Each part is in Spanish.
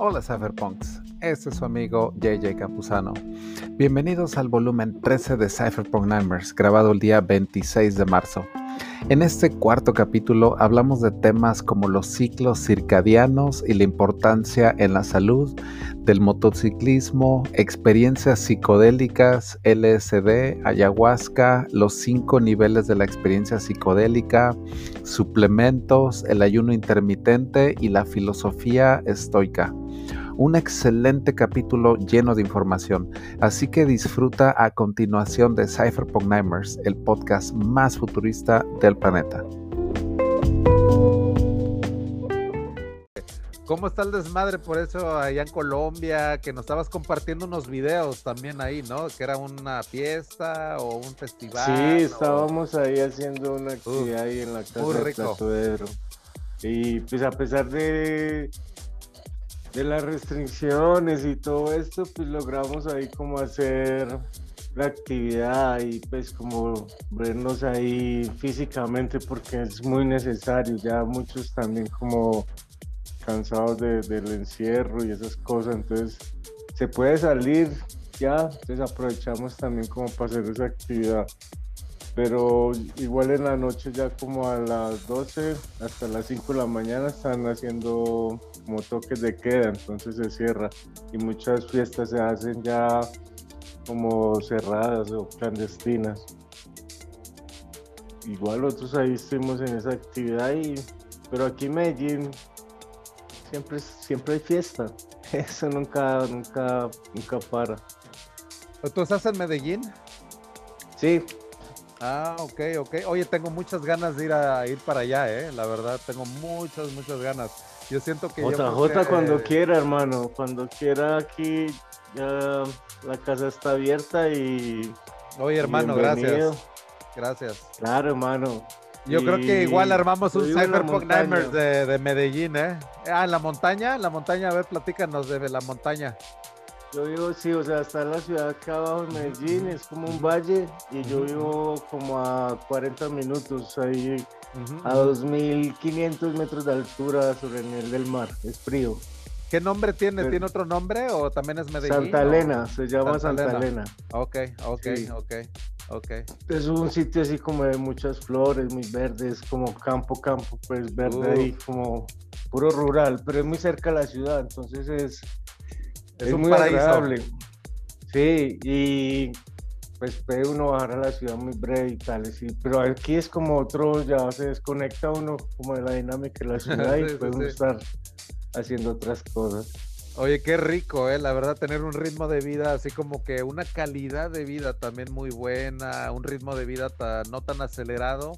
Hola Cypherpunks, este es su amigo JJ Capuzano. Bienvenidos al volumen 13 de Cypherpunk Numbers, grabado el día 26 de marzo. En este cuarto capítulo hablamos de temas como los ciclos circadianos y la importancia en la salud, del motociclismo, experiencias psicodélicas, LSD, ayahuasca, los cinco niveles de la experiencia psicodélica, suplementos, el ayuno intermitente y la filosofía estoica un excelente capítulo lleno de información, así que disfruta a continuación de Cypherpunk Nightmares, el podcast más futurista del planeta. ¿Cómo está el desmadre por eso allá en Colombia? Que nos estabas compartiendo unos videos también ahí, ¿no? Que era una fiesta o un festival. Sí, estábamos ahí haciendo una actividad ahí en la casa de Y pues a pesar de de las restricciones y todo esto, pues logramos ahí como hacer la actividad y pues como vernos ahí físicamente porque es muy necesario, ya muchos también como cansados del encierro y esas cosas, entonces se puede salir ya, entonces aprovechamos también como para hacer esa actividad. Pero igual en la noche ya como a las 12 hasta las 5 de la mañana están haciendo como toques de queda, entonces se cierra y muchas fiestas se hacen ya como cerradas o clandestinas. Igual nosotros ahí estuvimos en esa actividad y pero aquí en Medellín siempre siempre hay fiesta. Eso nunca nunca nunca para. ¿Tú estás en Medellín? Sí, Ah, ok, ok. Oye, tengo muchas ganas de ir a ir para allá, eh. La verdad, tengo muchas, muchas ganas. Yo siento que JJ cuando quiera, hermano, cuando quiera aquí ya la casa está abierta y. Oye, hermano, gracias. Gracias. Claro, hermano. Yo creo que igual armamos un Cyberpunk Nightmares de, de, Medellín, ¿eh? Ah, en la montaña, la montaña, a ver, platícanos de la montaña. Yo vivo, sí, o sea, está en la ciudad acá abajo en Medellín, es como un valle, y yo vivo como a 40 minutos, ahí a 2.500 metros de altura sobre el nivel del mar, es frío. ¿Qué nombre tiene? ¿Tiene otro nombre o también es Medellín? Santa Elena, se llama Santa, Elena. Ok, ok, ok, ok. Es un sitio así como de muchas flores, muy verdes, como campo, campo, pues verde ahí, como puro rural, pero es muy cerca de la ciudad, entonces es es, muy agradable. Sí, y pues puede uno bajar a la ciudad muy breve y tal, sí, pero aquí es como otro, ya se desconecta uno como de la dinámica de la ciudad y puede uno estar haciendo otras cosas. Oye, qué rico, ¿eh? La verdad, tener un ritmo de vida así como que una calidad de vida también muy buena, un ritmo de vida no tan acelerado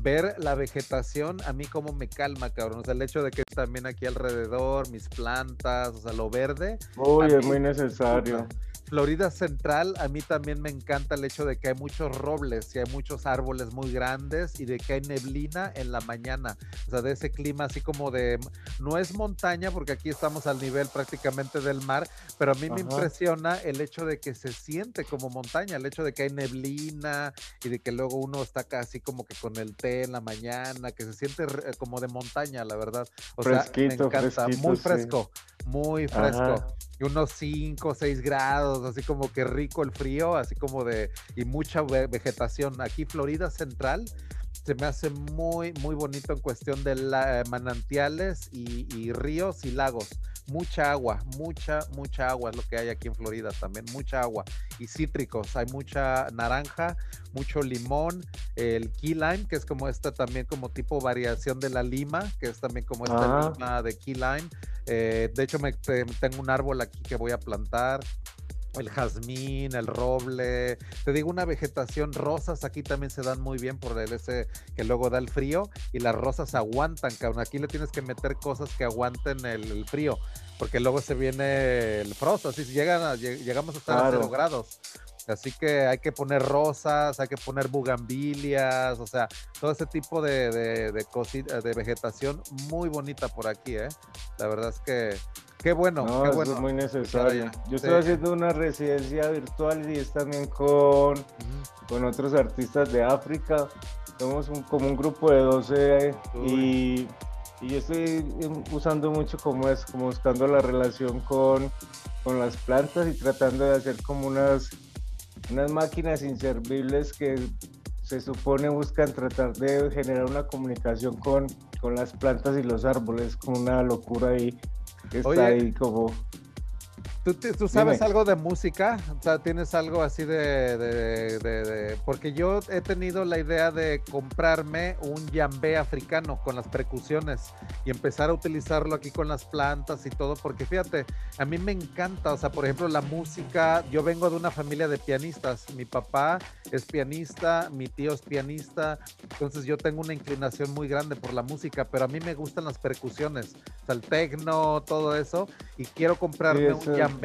ver la vegetación a mí como me calma, cabrón. O sea, el hecho de que también aquí alrededor, mis plantas, o sea, lo verde. Uy, es muy necesario. Florida Central, a mí también me encanta el hecho de que hay muchos robles y hay muchos árboles muy grandes y de que hay neblina en la mañana. O sea, de ese clima así como de, no es montaña porque aquí estamos al nivel prácticamente del mar, pero a mí me impresiona el hecho de que se siente como montaña, el hecho de que hay neblina y de que luego uno está casi como que con el té en la mañana, que se siente como de montaña, la verdad. O sea, me encanta, muy fresco, muy fresco y unos 5 o 6 grados, así como que rico el frío, así como de, y mucha vegetación. Aquí Florida Central se me hace muy, muy bonito en cuestión de la, manantiales y, ríos y lagos. Mucha agua, mucha, mucha agua es lo que hay aquí en Florida también, mucha agua. Y cítricos, hay mucha naranja, mucho limón, el key lime, que es como esta también como tipo variación de la lima, que es también como esta lima de key lime. Eh, de hecho, me, tengo un árbol aquí que voy a plantar el jazmín, el roble, te digo una vegetación, rosas aquí también se dan muy bien por el ese que luego da el frío y las rosas aguantan, cabrón. Aquí le tienes que meter cosas que aguanten el, frío, porque luego se viene el frost, así llegan llegamos a estar a cero grados. Así que hay que poner rosas, hay que poner bugambilias, o sea, todo ese tipo de, de, de, vegetación muy bonita por aquí, ¿eh? La verdad es que qué bueno, qué bueno. es muy necesario. Yo estoy haciendo una residencia virtual y es también con, con otros artistas de África. Somos un, como un grupo de 12 y y yo estoy usando mucho como es, como buscando la relación con, con las plantas y tratando de hacer como unas, unas máquinas inservibles que se supone buscan tratar de generar una comunicación con, con las plantas y los árboles, como una locura ahí que está ahí como ¿Tú, sabes algo de música? O sea, ¿tienes algo así de, Porque yo he tenido la idea de comprarme un yambé africano con las percusiones y empezar a utilizarlo aquí con las plantas y todo, porque fíjate, a mí me encanta, o sea, por ejemplo, la música, yo vengo de una familia de pianistas, mi papá es pianista, mi tío es pianista, entonces yo tengo una inclinación muy grande por la música, pero a mí me gustan las percusiones, o sea, el tecno, todo eso, y quiero comprarme un yambé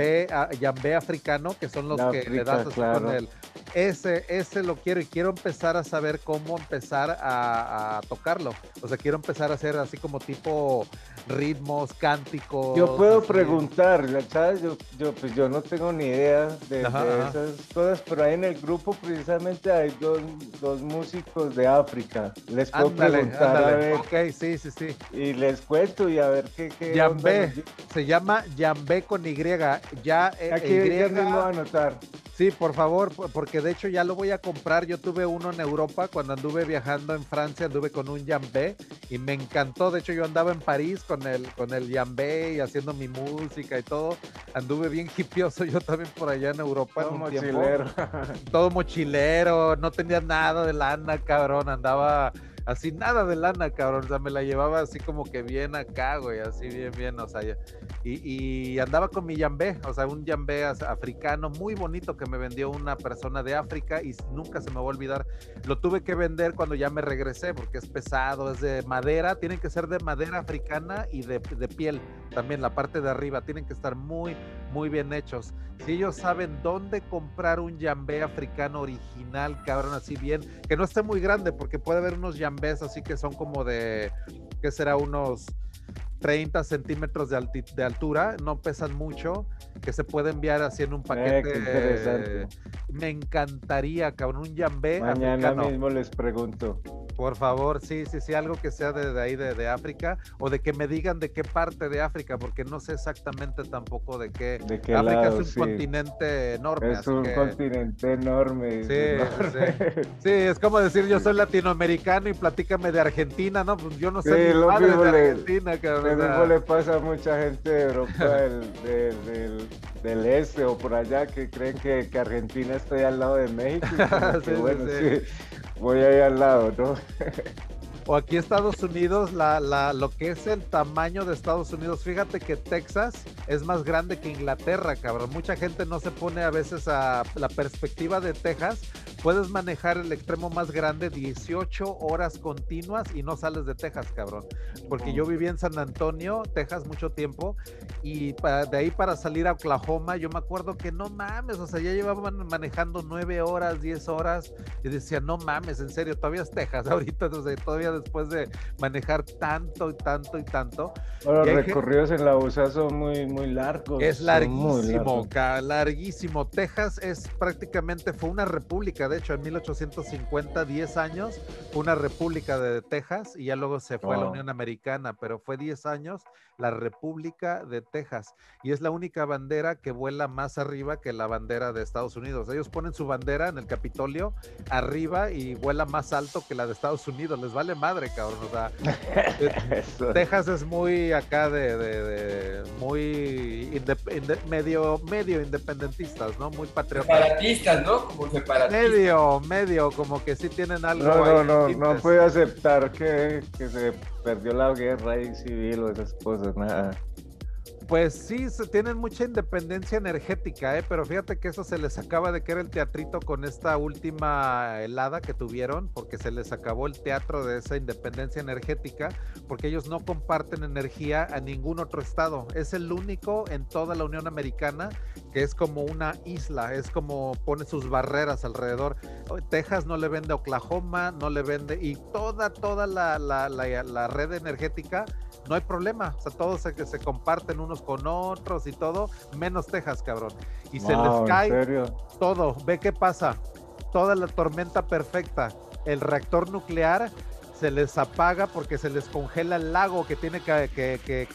yambé, africano, que son los que le das con el. Ese, ese lo quiero y quiero empezar a saber cómo empezar a, tocarlo. O sea, quiero empezar a hacer así como tipo ritmos, cánticos. Yo puedo preguntar, ¿sabes? Yo, yo, pues yo no tengo ni idea de, esas cosas, pero ahí en el grupo precisamente hay dos, dos músicos de África. Les puedo preguntar a ver. Ok, sí, sí, sí. Y les cuento y a ver qué. qué Yambé, se llama Yambé con Y ya eh, Aquí Y, a anotar. Sí, por favor, porque de hecho ya lo voy a comprar. Yo tuve uno en Europa cuando anduve viajando en Francia, anduve con un Yambé y me encantó. De hecho, yo andaba en París con el, con el Yambé y haciendo mi música y todo. Anduve bien hipioso yo también por allá en Europa. Todo mochilero. Todo mochilero, no tenía nada de lana, cabrón. Andaba así nada de lana, cabrón. O sea, me la llevaba así como que bien acá, güey, así bien, bien, o sea, y, andaba con mi yambé, o sea, un yambé africano muy bonito que me vendió una persona de África y nunca se me va a olvidar. Lo tuve que vender cuando ya me regresé porque es pesado, es de madera, tienen que ser de madera africana y de, de piel también, la parte de arriba, tienen que estar muy, muy bien hechos. Si ellos saben dónde comprar un yambé africano original, cabrón, así bien, que no esté muy grande porque puede haber unos yambés así que son como de, ¿qué será? Unos 30 centímetros de, de altura, no pesan mucho, que se puede enviar así en un eh, paquete. me encantaría, cabrón, un yambé. Mañana mismo les pregunto. Por favor, sí, sí, sí, algo que sea de, ahí, de, África, o de que me digan de qué parte de África, porque no sé exactamente tampoco de qué. ¿De qué África es un continente enorme. Es un continente enorme. Sí, sí. es como decir, yo soy latinoamericano y platícame de Argentina, ¿no? Pues yo no sé sí, lo mismo de Argentina, cabrón. Lo mismo le pasa a mucha gente de Europa del, del, este o por allá que creen que, que Argentina está al lado de México. sí, bueno, sí voy ahí al lado, ¿no? o aquí Estados Unidos, la, la, lo que es el tamaño de Estados Unidos, fíjate que Texas es más grande que Inglaterra, cabrón. Mucha gente no se pone a veces a la perspectiva de Texas. Puedes manejar el extremo más grande 18 horas continuas y no sales de Texas, cabrón. Porque yo viví en San Antonio, Texas, mucho tiempo y de ahí para salir a Oklahoma, yo me acuerdo que no mames, o sea, ya llevaban manejando 9 horas, 10 horas y decía, no mames, en serio, todavía es Texas ahorita, entonces, todavía después de manejar tanto y tanto y tanto. los recorridos en la USA son muy, muy largos. Es larguísimo, larguísimo. Texas es prácticamente, fue una república, de hecho, en 1850, 10 años, una república de Texas y ya luego se fue a la Unión Americana, pero fue 10 años la República de Texas y es la única bandera que vuela más arriba que la bandera de Estados Unidos. Ellos ponen su bandera en el Capitolio arriba y vuela más alto que la de Estados Unidos. Les vale madre, cabrón. O sea, Texas es muy acá de, muy medio, medio independentistas, ¿no? Muy patriotas. Separatistas, ¿no? Como separatistas. Medio, medio, como que sí tienen algo. No, no, no, no puede aceptar que, que se perdió la guerra civil o esas cosas, nada. Pues sí, tienen mucha independencia energética, ¿eh? pero fíjate que eso se les acaba de caer el teatrito con esta última helada que tuvieron, porque se les acabó el teatro de esa independencia energética, porque ellos no comparten energía a ningún otro estado. Es el único en toda la Unión Americana que es como una isla, es como pone sus barreras alrededor. Texas no le vende a Oklahoma, no le vende, y toda, toda la, la, la red energética no hay problema. O sea, todos se, se comparten unos con otros y todo, menos Texas, cabrón. Y se les cae todo. Ve qué pasa. Toda la tormenta perfecta. El reactor nuclear se les apaga porque se les congela el lago que tiene que, que, que,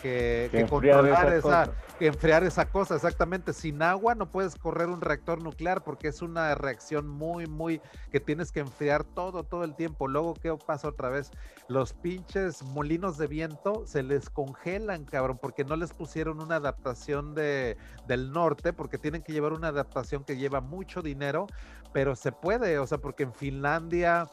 que controlar esa, enfriar esa cosa, exactamente. Sin agua no puedes correr un reactor nuclear porque es una reacción muy, muy que tienes que enfriar todo, todo el tiempo. Luego, ¿qué pasa otra vez? Los pinches molinos de viento se les congelan, cabrón, porque no les pusieron una adaptación de, del norte, porque tienen que llevar una adaptación que lleva mucho dinero, pero se puede, o sea, porque en Finlandia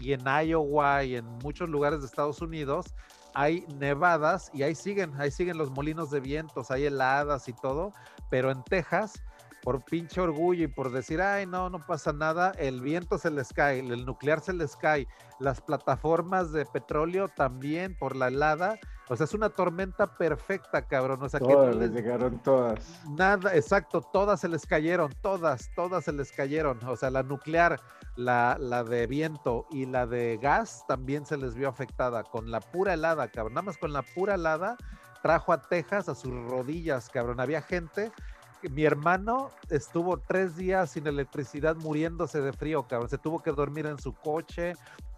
y en Iowa y en muchos lugares de Estados Unidos hay nevadas y ahí siguen, ahí siguen los molinos de vientos, hay heladas y todo, pero en Texas, por pinche orgullo y por decir, ay, no, no pasa nada, el viento se les cae, el nuclear se les cae, las plataformas de petróleo también por la helada, o sea, es una tormenta perfecta, cabrón. O sea, que les llegaron todas. Nada, exacto, todas se les cayeron, todas, todas se les cayeron. O sea, la nuclear, la, la de viento y la de gas también se les vio afectada con la pura helada, cabrón. Nada más con la pura helada trajo a Texas a sus rodillas, cabrón. Había gente mi hermano estuvo tres días sin electricidad muriéndose de frío, cabrón. Se tuvo que dormir en su coche,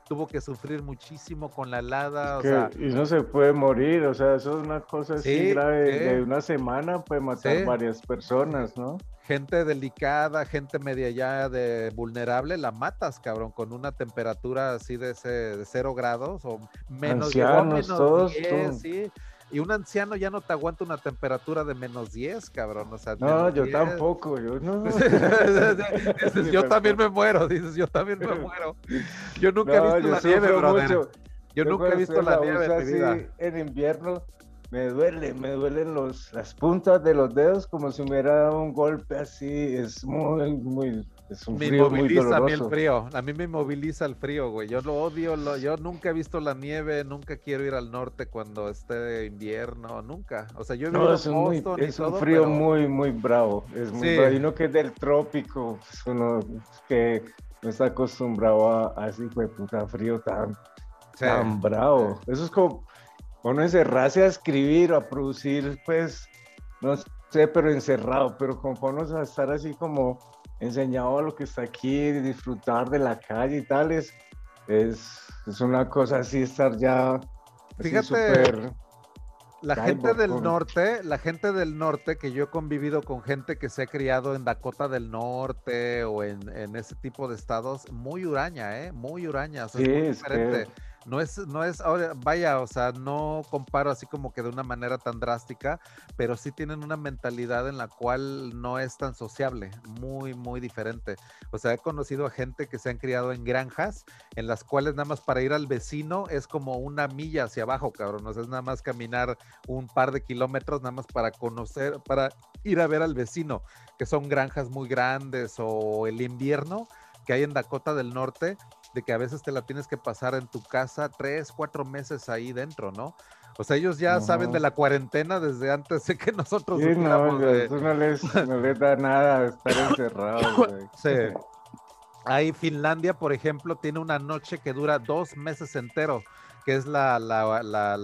tuvo que sufrir muchísimo con la helada. y no se puede morir, o sea, eso es una cosa así grave. De una semana puede matar varias personas, ¿no? Gente delicada, gente media ya de vulnerable, la matas, cabrón, con una temperatura así de, ese, de cero grados o menos, Ancianos, todos, sí. Y un anciano ya no te aguanta una temperatura de menos 10, cabrón. O sea, no, yo tampoco, yo no. yo también me muero, dices, yo también me muero. Yo nunca he visto la nieve, brother. Yo, nunca he visto la, nieve vida. En invierno me duele, me duelen los, las puntas de los dedos como si me hubiera dado un golpe así. Es muy, muy es un me moviliza a mí el frío. A mí me moviliza el frío, güey. Yo lo odio. yo nunca he visto la nieve. Nunca quiero ir al norte cuando esté invierno. Nunca. O sea, yo he no, es, muy, es un frío muy, muy bravo. Es muy bravo. Y no que es del trópico. Es uno que no está acostumbrado a, así, güey, puta frío tan, tan bravo. Eso es como uno encerrarse a escribir o a producir, pues, no sé, pero encerrado. Pero como ponernos a estar así como enseñado a lo que está aquí, disfrutar de la calle y tal, es, es, una cosa así, estar ya... Fíjate, la gente del norte, la gente del norte, que yo he convivido con gente que se ha criado en Dakota del Norte o en, ese tipo de estados, muy huraña, ¿eh? Muy huraña, o sea, es muy diferente no es, no es, ahora, vaya, o sea, no comparo así como que de una manera tan drástica, pero sí tienen una mentalidad en la cual no es tan sociable, muy, muy diferente. O sea, he conocido a gente que se han criado en granjas, en las cuales nada más para ir al vecino es como una milla hacia abajo, cabrón. O sea, es nada más caminar un par de kilómetros, nada más para conocer, para ir a ver al vecino, que son granjas muy grandes o el invierno que hay en Dakota del Norte, de que a veces te la tienes que pasar en tu casa tres, cuatro meses ahí dentro, ¿no? O sea, ellos ya saben de la cuarentena desde antes de que nosotros... Sí, no, eso no les, no les da nada estar encerrados. Sí. Ahí Finlandia, por ejemplo, tiene una noche que dura dos meses enteros, que es la, la, la,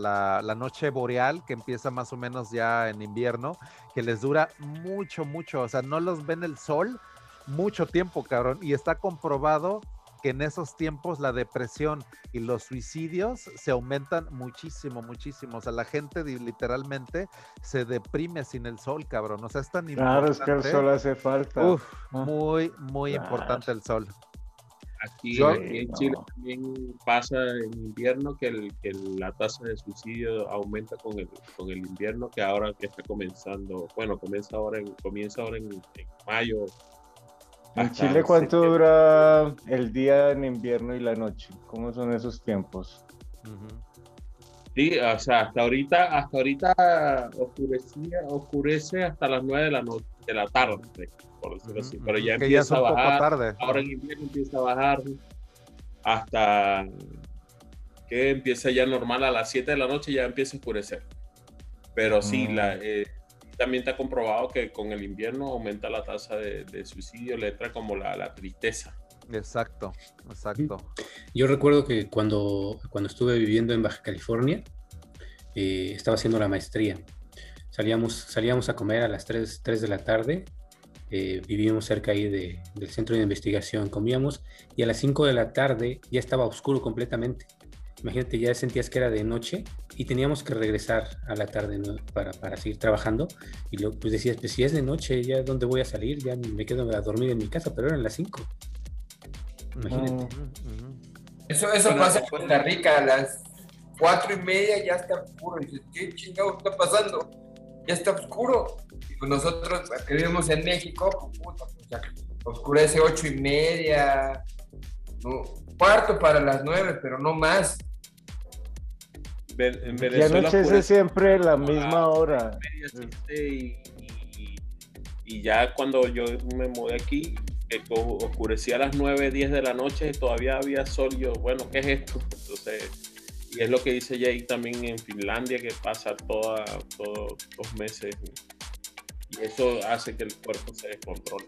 la, noche boreal, que empieza más o menos ya en invierno, que les dura mucho, mucho. O sea, no los ven el sol mucho tiempo, cabrón. Y está comprobado que en esos tiempos la depresión y los suicidios se aumentan muchísimo, muchísimo. O sea, la gente literalmente se deprime sin el sol, cabrón. O sea, es tan importante. Claro, es que el sol hace falta. Uf, muy, muy importante el sol. Aquí, en Chile también pasa en invierno que, el, que, la tasa de suicidio aumenta con el, con el invierno que ahora que está comenzando, bueno, comienza ahora en, comienza ahora en, en mayo, ¿En Chile cuánto dura el día en invierno y la noche? ¿Cómo son esos tiempos? Sí, o sea, hasta ahorita, hasta ahorita oscurecía, oscurece hasta las 9 de la noche, de la tarde, por decirlo así. Pero ya empieza a bajar. Tarde. Ahora en invierno empieza a bajar hasta que empieza ya normal a las 7 de la noche ya empieza a oscurecer. Pero sí, la, mm. eh, también está comprobado que con el invierno aumenta la tasa de, suicidio, le entra como la, tristeza. Exacto, exacto. Yo recuerdo que cuando, cuando estuve viviendo en Baja California, eh, estaba haciendo la maestría. Salíamos, salíamos a comer a las 3, 3 de la tarde, eh, vivíamos cerca ahí del centro de investigación, comíamos y a las 5 de la tarde ya estaba oscuro completamente. imagínate, ya sentías que era de noche y teníamos que regresar a la tarde para, para, seguir trabajando. Y luego pues decías, pues si es de noche, ya dónde voy a salir, ya me quedo a dormir en mi casa, pero eran las 5. Imagínate. Eso, eso pasa en Costa Rica, a las cuatro y media ya está oscuro. Y dices, ¿qué chingado está pasando? Ya está oscuro. Y pues nosotros que vivimos en México, pues, puta, pues, oscurece ocho y media, cuarto para las nueve, pero no más. En Venezuela, y anochece siempre la misma hora. Y, ya cuando yo me mudé aquí, oscurecía a las 9, 10 de la noche y todavía había sol. Yo, bueno, ¿qué es esto? Entonces, y es lo que dice Jay también en Finlandia, que pasa toda, todos los meses. Y eso hace que el cuerpo se descontrole.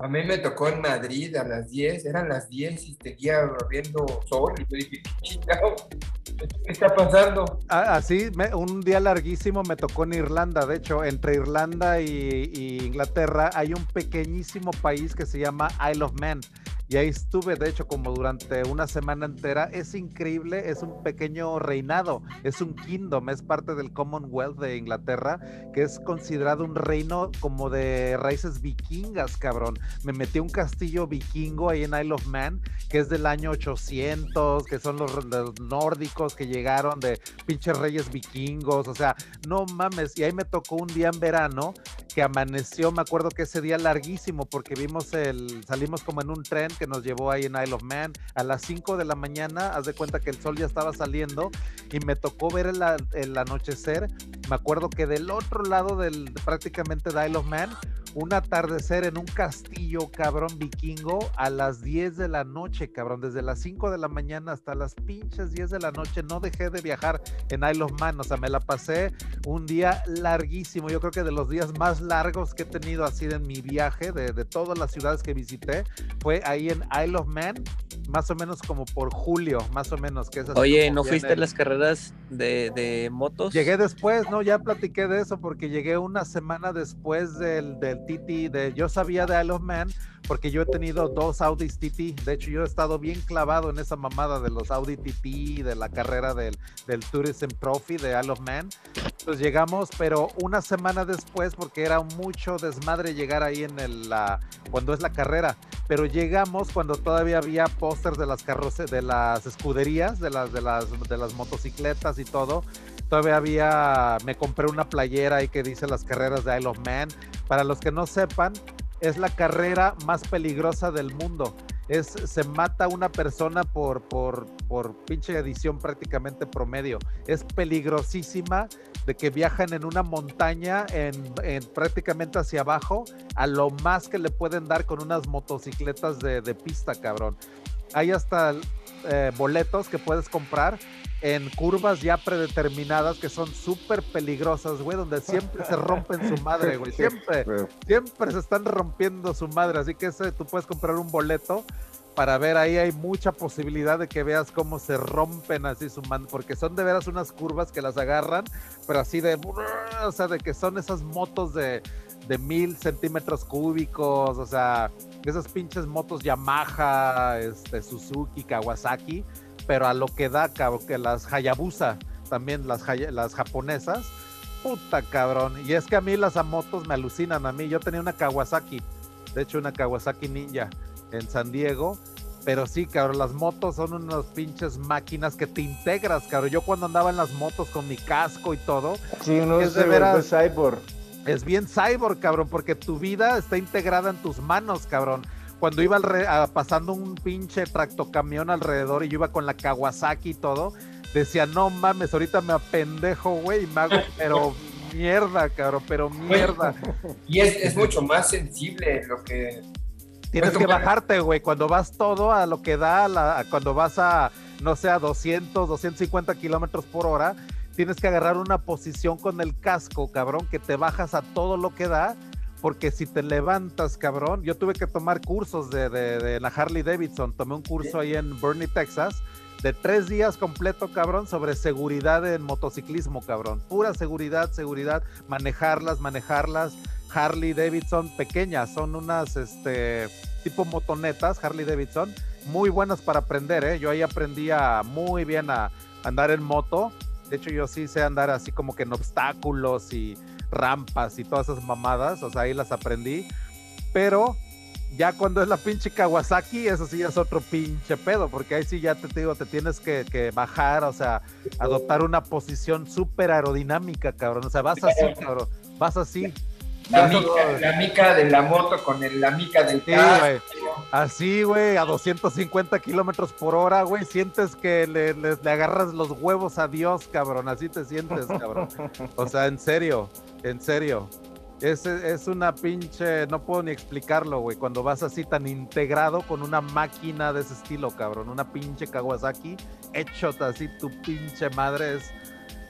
A mí me tocó en Madrid a las 10, eran las 10 y seguía viendo sol y yo dije, ¿qué está pasando? Ah, así, un día larguísimo me tocó en Irlanda, de hecho, entre Irlanda y, y Inglaterra hay un pequeñísimo país que se llama Isle of Man y ahí estuve, de hecho, como durante una semana entera. Es increíble, es un pequeño reinado, es un kingdom, es parte del Commonwealth de Inglaterra, que es considerado un reino como de raíces vikingas, cabrón. Me metí a un castillo vikingo ahí en Isle of Man, que es del año 800, que son los, los nórdicos que llegaron de pinches reyes vikingos, o sea, no mames. Y ahí me tocó un día en verano que amaneció, me acuerdo que ese día larguísimo, porque vimos el, salimos como en un tren que nos llevó ahí en Isle of Man. A las 5 de la mañana, haz de cuenta que el sol ya estaba saliendo y me tocó ver el, anochecer, me acuerdo que del otro lado del prácticamente de Isle of Man un atardecer en un castillo, cabrón, vikingo, a las 10 de la noche, cabrón, desde las 5 de la mañana hasta las pinches 10 de la noche, no dejé de viajar en Isle of Man, o sea, me la pasé un día larguísimo, yo creo que de los días más largos que he tenido así en mi viaje, de, de todas las ciudades que visité, fue ahí en Isle of Man, más o menos como por julio, más o menos. Que Oye, ¿no fuiste a las carreras de, de, motos? Llegué después, ¿no? Ya platiqué de eso porque llegué una semana después del, del TT, de, yo sabía de Isle of Man porque yo he tenido dos Audi TT. De hecho, yo he estado bien clavado en esa mamada de los Audi TT, de la carrera del, del Tourism Trophy de Isle of Man. Pues llegamos, pero una semana después, porque era mucho desmadre llegar ahí en el, la, cuando es la carrera. Pero llegamos cuando todavía había de las de las escuderías, de las, de las, de motocicletas y todo todavía había, me compré una playera ahí que dice las carreras de Isle of Man. Para los que no sepan, es la carrera más peligrosa del mundo. Es, se mata una persona por, por, por pinche edición prácticamente promedio. Es peligrosísima de que viajan en una montaña en, prácticamente hacia abajo a lo más que le pueden dar con unas motocicletas de, pista, cabrón. Hay hasta eh, boletos que puedes comprar en curvas ya predeterminadas que son súper peligrosas, güey, donde siempre se rompen su madre, güey. Siempre, siempre se están rompiendo su madre. Así que ese, tú puedes comprar un boleto para ver ahí hay mucha posibilidad de que veas cómo se rompen así su mano, porque son de veras unas curvas que las agarran, pero así de, o sea, de que son esas motos de, de mil centímetros cúbicos, o sea, esas pinches motos Yamaha, este, Suzuki, Kawasaki, pero a lo que da, cabrón, que las Hayabusa, también las, las japonesas, puta cabrón. Y es que a mí las motos me alucinan a mí. Yo tenía una Kawasaki, de hecho una Kawasaki Ninja en San Diego. Pero sí, cabrón, las motos son unas pinches máquinas que te integras, cabrón. Yo cuando andaba en las motos con mi casco y todo. Sí, no es de veras. cyborg. Es bien cyborg, cabrón, porque tu vida está integrada en tus manos, cabrón cuando iba pasando un pinche tractocamión alrededor y yo iba con la Kawasaki y todo, decía, no mames, ahorita me apendejo, güey, y me hago, pero mierda, cabrón, pero mierda. Y es, mucho más sensible lo que... Tienes que bajarte, güey, cuando vas todo a lo que da, cuando vas a, no sé, a 200, 250 kilómetros por hora, tienes que agarrar una posición con el casco, cabrón, que te bajas a todo lo que da porque si te levantas, cabrón, yo tuve que tomar cursos de, la Harley Davidson, tomé un curso ahí en Bernie, Texas, de tres días completo, cabrón, sobre seguridad en motociclismo, cabrón. Pura seguridad, seguridad, manejarlas, manejarlas. Harley Davidson pequeñas, son unas, este, tipo motonetas, Harley Davidson, muy buenas para aprender, ¿eh? Yo ahí aprendí muy bien a andar en moto. De hecho, yo sí sé andar así como que en obstáculos y rampas y todas esas mamadas. O sea, ahí las aprendí. Pero ya cuando es la pinche Kawasaki, eso sí es otro pinche pedo, porque ahí sí ya te, digo, te tienes que, que, bajar, o sea, adoptar una posición súper aerodinámica, cabrón. O sea, vas así, cabrón. Vas así. La mica, de la moto con el, la mica del sí, güey. Así, güey, a 250 kilómetros por hora, güey. Sientes que le, le, agarras los huevos a Dios, cabrón. Así te sientes, cabrón. O sea, en serio, en serio. Es, es una pinche, no puedo ni explicarlo, güey. Cuando vas así tan integrado con una máquina de ese estilo, cabrón. Una pinche Kawasaki, hecho así tu pinche madre. Es,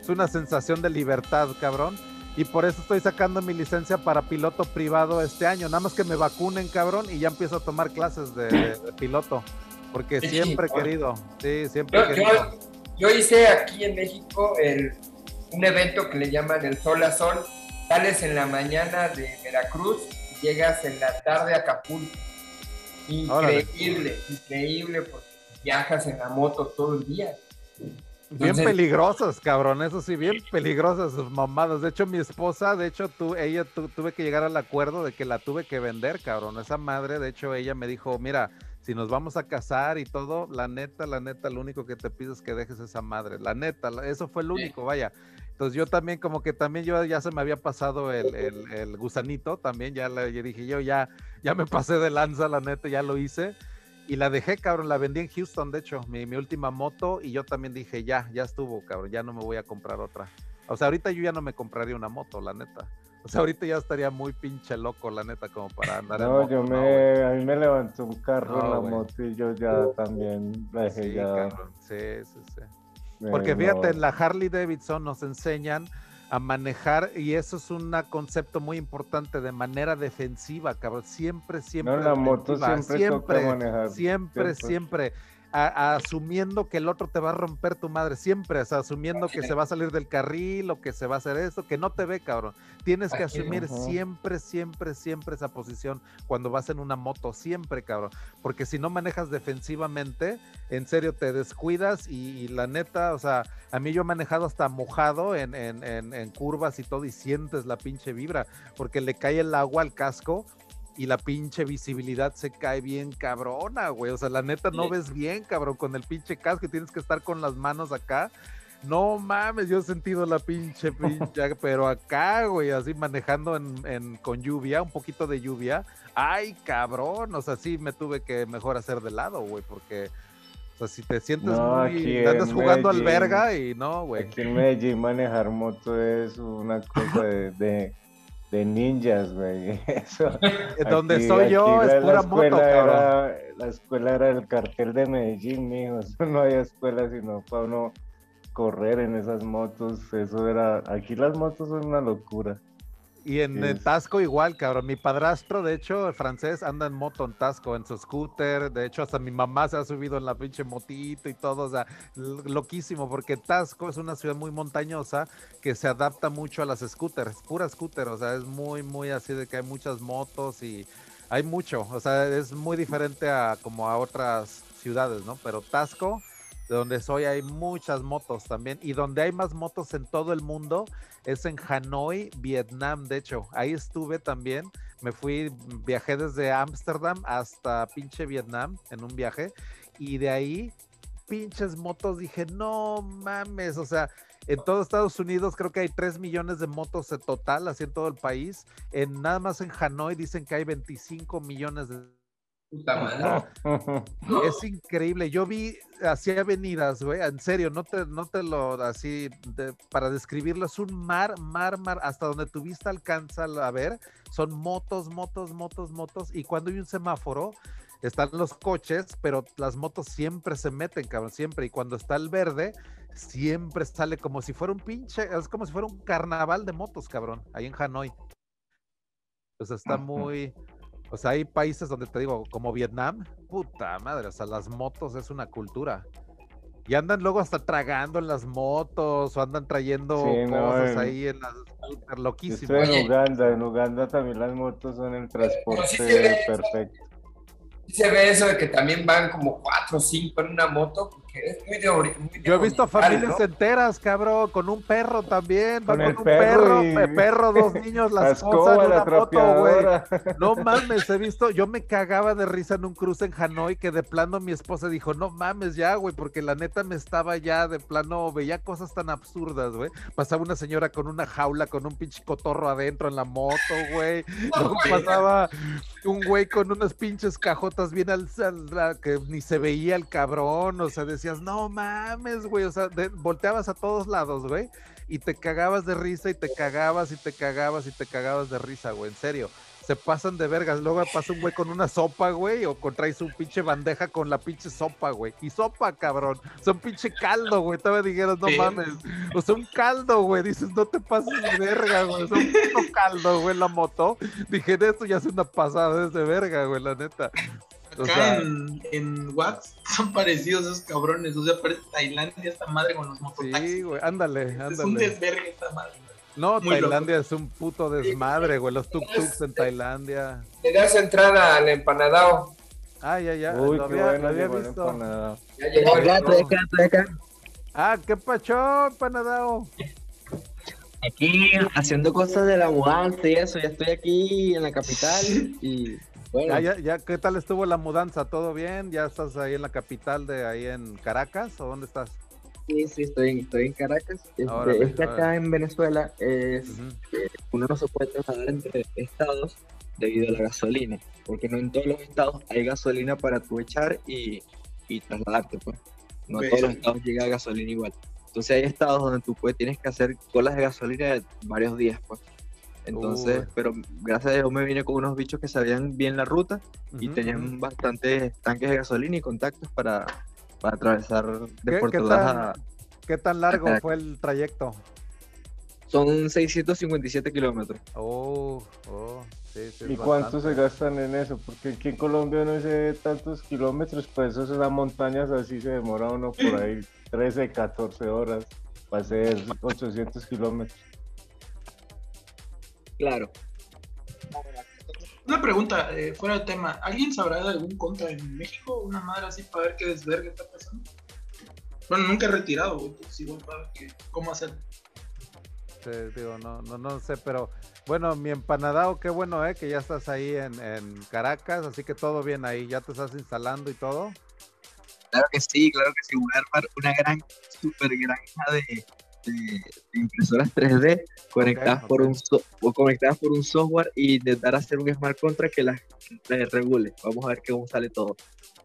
es una sensación de libertad, cabrón y por eso estoy sacando mi licencia para piloto privado este año. Nada más que me vacunen, cabrón, y ya empiezo a tomar clases de, piloto. Porque siempre he querido. Sí, siempre yo, querido. Yo, hice aquí en México el, un evento que le llaman el Sol a Sol. Sales en la mañana de Veracruz y llegas en la tarde a Acapulco. Increíble, increíble, porque viajas en la moto todo el día. Bien peligrosas, cabrón, eso sí, bien peligrosas sus mamadas. De hecho, mi esposa, de hecho, tú, ella tuve que llegar al acuerdo de que la tuve que vender, cabrón. Esa madre, de hecho, ella me dijo, mira, si nos vamos a casar y todo, la neta, la neta, lo único que te pido es que dejes esa madre. La neta, eso fue el único, vaya. Entonces yo también, como que también yo ya se me había pasado el, el, gusanito, también ya le dije, yo ya, ya me pasé de lanza, la neta, ya lo hice. Y la dejé, cabrón, la vendí en Houston, de hecho, mi, mi, última moto, y yo también dije, ya, ya estuvo, cabrón, ya no me voy a comprar otra. O sea, ahorita yo ya no me compraría una moto, la neta. O sea, ahorita ya estaría muy pinche loco, la neta, como para andar no, en moto. Yo me, a mí me levantó un carro en la moto y yo ya también la dejé sí, ya. Cabrón. Sí, sí, sí. Porque fíjate, en la Harley Davidson nos enseñan a manejar y eso es un concepto muy importante de manera defensiva, cabrón. Siempre, siempre. No, la moto siempre, siempre, manejar. siempre, siempre asumiendo que el otro te va a romper tu madre, siempre, o sea, asumiendo que se va a salir del carril o que se va a hacer esto, que no te ve, cabrón. Tienes que asumir siempre, siempre, siempre esa posición cuando vas en una moto, siempre, cabrón. Porque si no manejas defensivamente, en serio te descuidas y, la neta, o sea, a mí yo he manejado hasta mojado en, en, en curvas y todo y sientes la pinche vibra, porque le cae el agua al casco y la pinche visibilidad se cae bien cabrona, güey. O sea, la neta no ves bien, cabrón, con el pinche casco y tienes que estar con las manos acá. No mames, yo he sentido la pinche pinche, pero acá, güey, así manejando en, con lluvia, un poquito de lluvia. Ay, cabrón, o sea, sí me tuve que mejor hacer de lado, güey, porque, o sea, si te sientes muy, andas jugando al verga y no, güey. Aquí en Medellín manejar moto es una cosa de de ninjas, güey. Donde estoy yo es pura moto, cabrón. la escuela era el cartel de Medellín, mijo. No había escuela sino para uno correr en esas motos. Eso era. Aquí las motos son una locura. Y en, Tasco igual, cabrón. Mi padrastro, de hecho, el francés, anda en moto en Tasco, en su scooter. De hecho, hasta mi mamá se ha subido en la pinche motito y todo. O sea, loquísimo, porque Tasco es una ciudad muy montañosa que se adapta mucho a las scooters, pura scooter. O sea, es muy, muy así de que hay muchas motos y hay mucho. O sea, es muy diferente a como a otras ciudades, ¿no? Pero Tasco de donde soy hay muchas motos también y donde hay más motos en todo el mundo es en Hanoi, Vietnam, de hecho, ahí estuve también, me fui, viajé desde Ámsterdam hasta pinche Vietnam en un viaje y de ahí pinches motos dije, no mames, o sea, en todo Estados Unidos creo que hay 3 millones de motos en total, así en todo el país. En nada más en Hanoi dicen que hay 25 millones de es increíble. Yo vi así avenidas, güey. En serio, no te, no te lo así para describirlo. Es un mar, mar, mar, hasta donde tu vista alcanza a ver. Son motos, motos, motos, motos. Y cuando hay un semáforo, están los coches, pero las motos siempre se meten, cabrón, siempre. Y cuando está el verde, siempre sale como si fuera un pinche, es como si fuera un carnaval de motos, cabrón, ahí en Hanoi. Pues está muy, o sea, hay países donde te digo, como Vietnam, puta madre, o sea, las motos es una cultura. Y andan luego hasta tragando en las motos o andan trayendo cosas ahí en las super loquísimas. en Uganda, en Uganda también las motos son el transporte perfecto. se ve eso de que también van como cuatro o cinco en una moto, porque es muy de, Yo he visto familias enteras, cabrón, con un perro también, con, un perro, perro, dos niños, las cosas en una moto, güey. No mames, he visto, yo me cagaba de risa en un cruce en Hanoi que de plano mi esposa dijo, no mames ya, güey, porque la neta me estaba ya de plano, veía cosas tan absurdas, güey. Pasaba una señora con una jaula, con un pinche cotorro adentro en la moto, güey. Pasaba un güey con unas pinches cajotas bien al, que ni se veía el cabrón, o sea, decías, no mames, güey, o sea, volteabas a todos lados, güey, y te cagabas de risa y te cagabas y te cagabas y te cagabas de risa, güey, en serio se pasan de vergas. Luego pasa un güey con una sopa, güey, o con traes un pinche bandeja con la pinche sopa, güey. Y sopa, cabrón. Son pinche caldo, güey. Todavía dijeras, no mames. O sea, un caldo, güey. Dices, no te pases de verga, güey. Es un puto caldo, güey, la moto. Dije, esto ya es una pasada de verga, güey, la neta. Acá en, en Wax son parecidos esos cabrones. O sea, parece Tailandia esta madre con los mototaxis. Sí, güey, ándale, ándale. Es un desvergue esta madre. No, Tailandia es un puto desmadre, güey. Los tuk-tuks en Tailandia. Le das entrar al empanadao. Ah, ya, ya. Uy, qué bueno, había visto. Ya llegó acá, estoy acá, estoy acá. Ah, qué pacho, empanadao. Aquí haciendo cosas de la mudanza y eso. Ya estoy aquí en la capital y bueno. Ya, ya, ya, ¿qué tal estuvo la mudanza? ¿Todo bien? ¿Ya estás ahí en la capital de ahí en Caracas o dónde estás? Sí, sí, estoy, estoy en Caracas. Este, es que acá en Venezuela es, uno no se puede trasladar entre estados debido a la gasolina, porque no en todos los estados hay gasolina para tu echar y, y trasladarte, pues. No en todos los estados llega gasolina igual. Entonces hay estados donde tú puedes, tienes que hacer colas de gasolina varios días, pues. Entonces, pero gracias a Dios me vine con unos bichos que sabían bien la ruta y tenían bastantes tanques de gasolina y contactos para, para atravesar de Puerto ¿qué tan, ¿Qué tan largo fue el trayecto? Son 657 kilómetros. Oh, oh, sí, sí, ¿Y cuánto se gastan en eso? Porque aquí en Colombia no sé tantos kilómetros, pues eso es las montañas, así se demora uno por ahí 13, 14 horas para hacer 800 kilómetros. Claro. Una pregunta, eh, fuera de tema. ¿Alguien sabrá de algún contra en México? Una madre así para ver qué desvergue está pasando. Bueno, nunca he retirado, güey. igual para ver qué, cómo hacer. Sí, digo, no, no, no sé, pero bueno, mi empanadao, qué bueno, ¿eh? Que ya estás ahí en, en Caracas, así que todo bien ahí. ¿Ya te estás instalando y todo? Claro que sí, claro que sí. Voy a armar una gran, super granja de, de, impresoras 3D conectadas, Por un conectadas por un software y intentar hacer un smart contract que las regule. Vamos a ver cómo sale todo.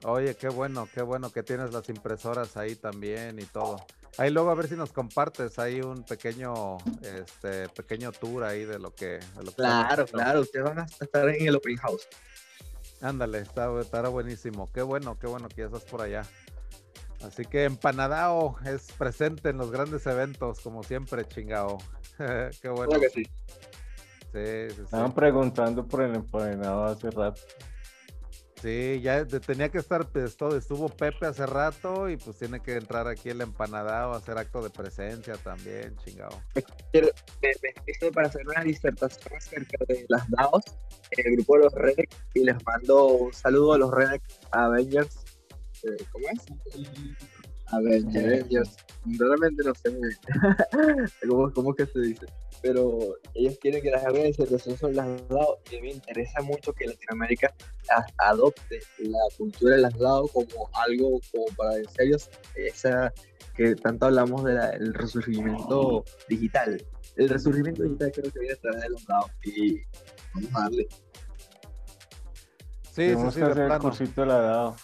Oye, qué bueno, qué bueno que tienes las impresoras ahí también y todo. Ahí luego a ver si nos compartes ahí un pequeño, este, pequeño tour ahí de lo que. claro, claro, ustedes van a estar en el open house. Ándale, está, estará buenísimo. Qué bueno, qué bueno que ya estás por allá. Así que Empanadao es presente en los grandes eventos, como siempre, chingao. Qué bueno. Claro que sí. Sí, sí, Estaban preguntando por el empanadao hace rato. Sí, ya tenía que estar, pues, todo, estuvo Pepe hace rato y pues tiene que entrar aquí el empanadao a hacer acto de presencia también, chingao. Me para hacer una disertación acerca de las DAOs, el grupo de los Renex, y les mando un saludo a los Renex Avengers este, ¿cómo es? Avengers. Realmente no sé ¿Cómo, cómo que se dice. Pero ellos quieren que las Avengers son las DAO y me interesa mucho que Latinoamérica adopte la cultura de las DAO como algo como para en serio esa que tanto hablamos del resurgimiento digital. El resurgimiento digital creo que viene a través de los DAO y vamos a darle. Sí, sí, sí, hacer el cursito de la DAO.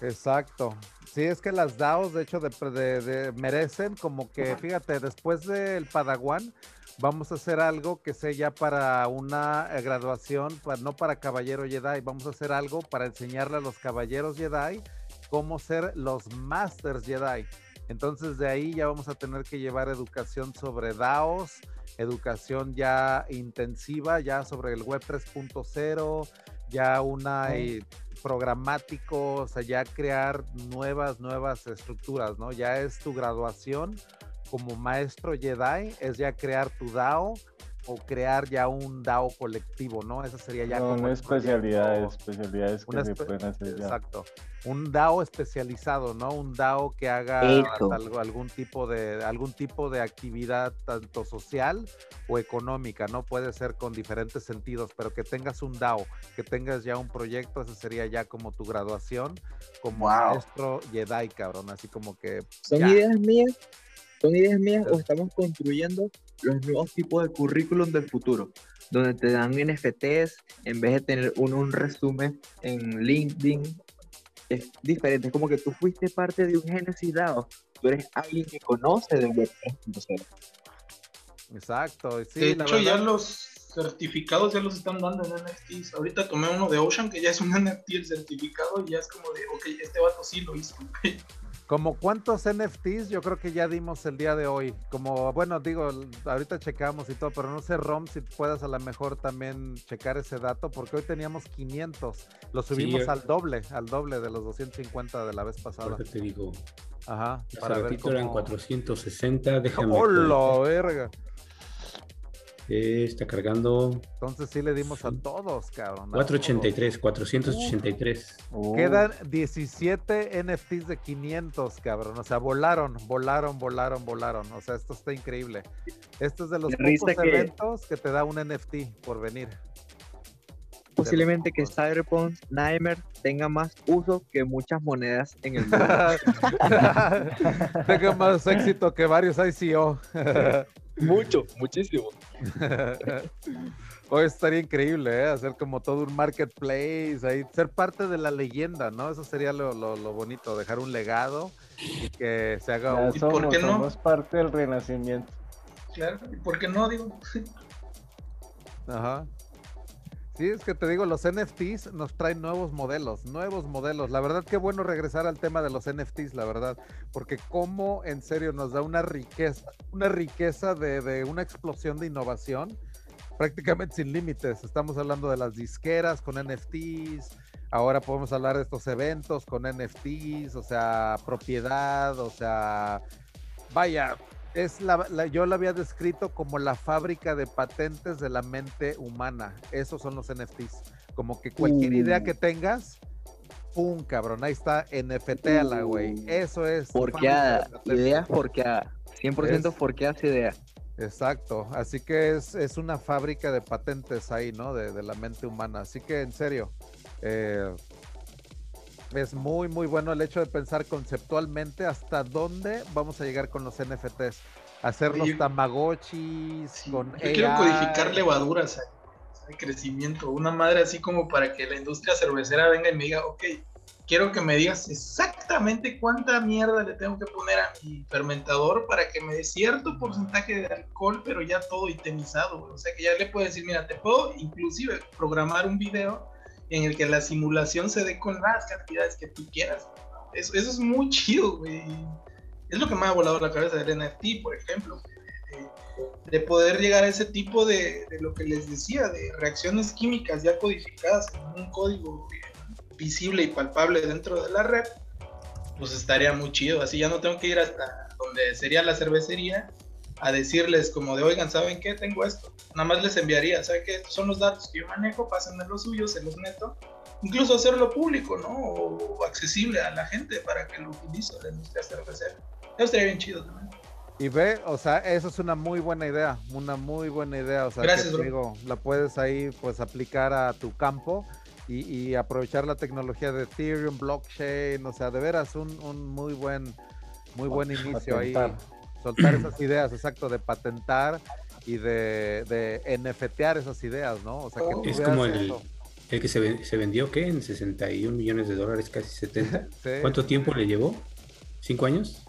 Exacto. Sí, es que las DAOs, de hecho, de, merecen como que, fíjate, después del Padawan, vamos a hacer algo que sea ya para una eh, graduación, no para caballero Jedi, vamos a hacer algo para enseñarle a los caballeros Jedi cómo ser los Masters Jedi. Entonces de ahí ya vamos a tener que llevar educación sobre DAOs, educación ya intensiva, ya sobre el web 3.0, ya una programático, o sea, ya crear nuevas, nuevas estructuras, ¿no? Ya es tu graduación como maestro Jedi, es ya crear tu DAO o crear ya un DAO colectivo, ¿no? Esa sería ya no, como especialidades, especialidades que se pueden hacer ya. Exacto. Un DAO especializado, ¿no? Un DAO que haga algún tipo de algún tipo de actividad tanto social o económica, ¿no? Puede ser con diferentes sentidos, pero que tengas un DAO, que tengas ya un proyecto, ese sería ya como tu graduación como maestro Jedi, cabrón, así como que Son ideas mías son ideas mías o estamos construyendo los nuevos tipos de currículum del futuro, donde te dan NFTs en vez de tener un resumen en LinkedIn. Es diferente, es como que tú fuiste parte de un Genesis tú eres alguien que conoce de Web 3.0. Exacto, sí, de hecho ya los certificados ya los están dando en NFTs. Ahorita tomé uno de Ocean que ya es un NFT el certificado y ya es como de, ok, este vato sí lo hizo. Como cuántos NFTs yo creo que ya dimos el día de hoy. Como, bueno, digo, ahorita checamos y todo, pero no sé, Rom, si puedas a lo mejor también checar ese dato, porque hoy teníamos 500. Lo subimos al doble, al doble de los 250 de la vez pasada. te digo. Ajá. Para ver cómo... eran 460, déjame. ¡Hola, verga! Está cargando. Entonces sí le dimos a todos, cabrón. 483, 483. Quedan 17 NFTs de 500, cabrón. O sea, volaron, volaron, volaron, volaron. O sea, esto está increíble. Esto es de los pocos eventos que te da un NFT por venir. Posiblemente que Cyberpunk Nightmare tenga más uso que muchas monedas en el mundo. tenga más éxito que varios ICO. Mucho, muchísimo. Hoy estaría increíble, ¿eh? Hacer como todo un marketplace, ahí, ser parte de la leyenda, ¿no? Eso sería lo, bonito, dejar un legado y que se haga un... Somos, ¿Por qué no? Somos parte del renacimiento. Claro, ¿y por qué no? Digo. Ajá. Sí, es que te digo, los NFTs nos traen nuevos modelos, nuevos modelos. La verdad que bueno regresar al tema de los NFTs, la verdad, porque como en serio nos da una riqueza, una riqueza de, de una explosión de innovación prácticamente sin límites. Estamos hablando de las disqueras con NFTs, ahora podemos hablar de estos eventos con NFTs, o sea, propiedad, o sea, vaya, es la, yo la había descrito como la fábrica de patentes de la mente humana. Esos son los NFTs. Como que cualquier idea que tengas, ¡pum, cabrón! Ahí está, NFT a la güey. Eso es. Forqueada, ideas forqueada. 100% forqueadas idea. Exacto, así que es, es, una fábrica de patentes ahí, ¿no? De, de la mente humana. Así que en serio, eh, es muy, muy bueno el hecho de pensar conceptualmente hasta dónde vamos a llegar con los NFTs. Hacer los tamagotchis con yo quiero codificar levaduras al crecimiento. Una madre así como para que la industria cervecera venga y me diga, ok, quiero que me digas exactamente cuánta mierda le tengo que poner a mi fermentador para que me dé cierto porcentaje de alcohol, pero ya todo itemizado. O sea que ya le puedo decir, mira, te puedo inclusive programar un video en el que la simulación se dé con las cantidades que tú quieras. Eso, eso es muy chido, güey. Es lo que me ha volado la cabeza del NFT, por ejemplo. De, poder llegar a ese tipo de, de, lo que les decía, de reacciones químicas ya codificadas en un código visible y palpable dentro de la red, pues estaría muy chido. Así ya no tengo que ir hasta donde sería la cervecería a decirles como de, oigan, ¿saben qué? Tengo esto. Nada más les enviaría, ¿saben qué? Estos son los datos que yo manejo, pásenme los suyos, se los meto. Incluso hacerlo público, ¿no? O accesible a la gente para que lo utilice la industria cervecera. Eso estaría bien chido también. Y ve, o sea, eso es una muy buena idea, una muy buena idea. O sea, Gracias, que, digo, la puedes ahí pues aplicar a tu campo y, y, aprovechar la tecnología de Ethereum, blockchain, o sea, de veras un, un muy buen, muy buen inicio ahí soltar esas ideas, exacto, de patentar y de, de NFTear esas ideas, ¿no? O sea, que es como el, el, que se, se, vendió, ¿qué? En 61 millones de dólares, casi 70. ¿Cuánto tiempo le llevó? ¿Cinco años?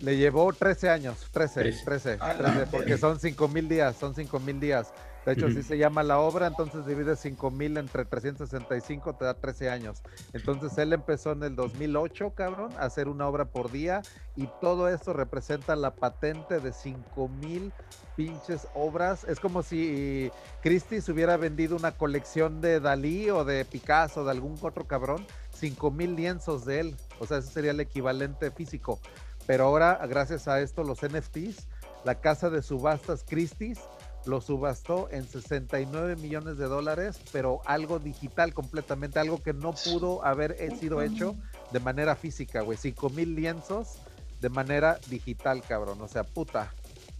Le llevó 13 años, 13, 13, 13, 13 porque son 5 mil días, son 5 mil días. De hecho, así se llama la obra, entonces divide 5000 entre 365, te da 13 años. Entonces él empezó en el 2008, cabrón, a hacer una obra por día y todo esto representa la patente de 5000 pinches obras. Es como si Christie's hubiera vendido una colección de Dalí o de Picasso, de algún otro cabrón, 5000 lienzos de él. O sea, ese sería el equivalente físico. Pero ahora, gracias a esto, los NFTs, la casa de subastas Christie's lo subastó en 69 millones de dólares, pero algo digital completamente, algo que no pudo haber sido hecho de manera física, güey. 5 mil lienzos de manera digital, cabrón. O sea, puta.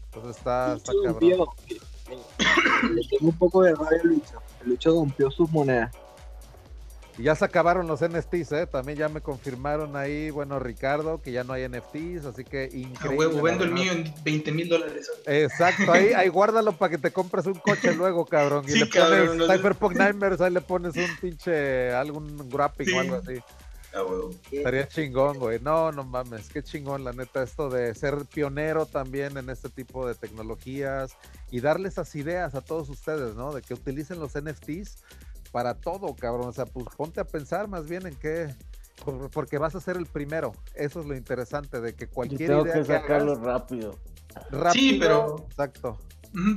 Entonces está, está cabrón. tengo un poco de rabia Lucho. Lucho rompió sus monedas. Y ya se acabaron los NFTs, ¿eh? También ya me confirmaron ahí, bueno, Ricardo, que ya no hay NFTs, así que increíble. huevo, vendo el mío en 20 mil dólares. Exacto, ahí, ahí guárdalo para que te compres un coche luego, cabrón. Y le pones Cyberpunk Nightmares, ahí le pones un pinche, algún grapping o algo así. Estaría chingón, güey. No, no mames, qué chingón, la neta, esto de ser pionero también en este tipo de tecnologías y darle esas ideas a todos ustedes, ¿no? De que utilicen los NFTs para todo, cabrón. O sea, pues ponte a pensar más bien en qué, porque vas a ser el primero. Eso es lo interesante de que cualquier tengo que sacarlo rápido. Rápido. Sí, pero exacto.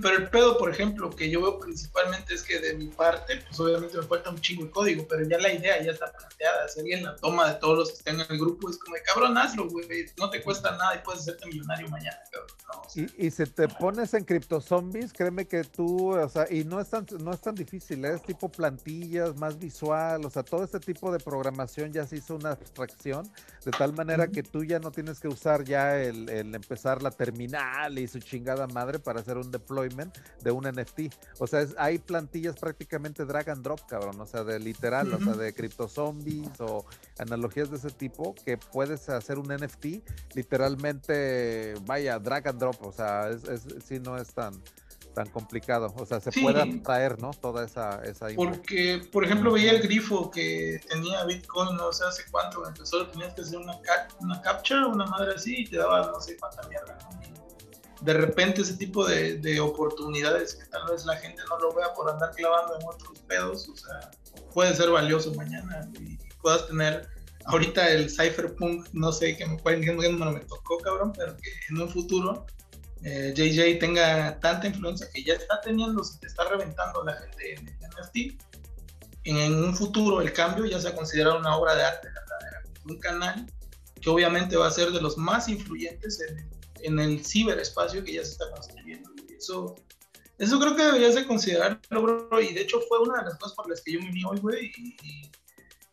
Pero el pedo, por ejemplo, que yo veo principalmente es que de mi parte, pues obviamente me falta un chingo de código, pero ya la idea ya está planteada. Si alguien la toma de todos los que están en el grupo, es como, cabrón, hazlo, güey. No te cuesta nada y puedes hacerte millonario mañana, cabrón. y, si te pones en cripto zombies, créeme que tú, o sea, y no es tan, no es tan difícil, ¿eh? es tipo plantillas, más visual, o sea, todo este tipo de programación ya se hizo una abstracción, de tal manera que tú ya no tienes que usar ya el, el empezar la terminal y su chingada madre para hacer un de un NFT. O sea, hay plantillas prácticamente drag and drop, cabrón. O sea, de literal, o sea, de cripto zombies o analogías de ese tipo que puedes hacer un NFT literalmente, vaya, drag and drop. O sea, es, es, no es tan tan complicado. O sea, se puede traer, ¿no? Toda esa, esa Porque, por ejemplo, veía el grifo que tenía Bitcoin, no sé hace cuánto, empezó, tenías que hacer una, una captcha, una madre así, y te daba no sé cuánta mierda, de repente ese tipo de, oportunidades que tal vez la gente no lo vea por andar clavando en otros pedos, o sea, puede ser valioso mañana y puedas tener ahorita el cypherpunk, no sé qué me, no me tocó, cabrón, pero que en un futuro JJ eh, tenga tanta influencia que ya está teniendo, se te está reventando la gente en el NFT. En un futuro el cambio ya se ha considerado una obra de arte un canal que obviamente va a ser de los más influyentes en, en el ciberespacio que ya se está construyendo. Eso, eso creo que debería de considerarlo, bro. Y de hecho fue una de las cosas por las que yo me uní hoy, güey. Y,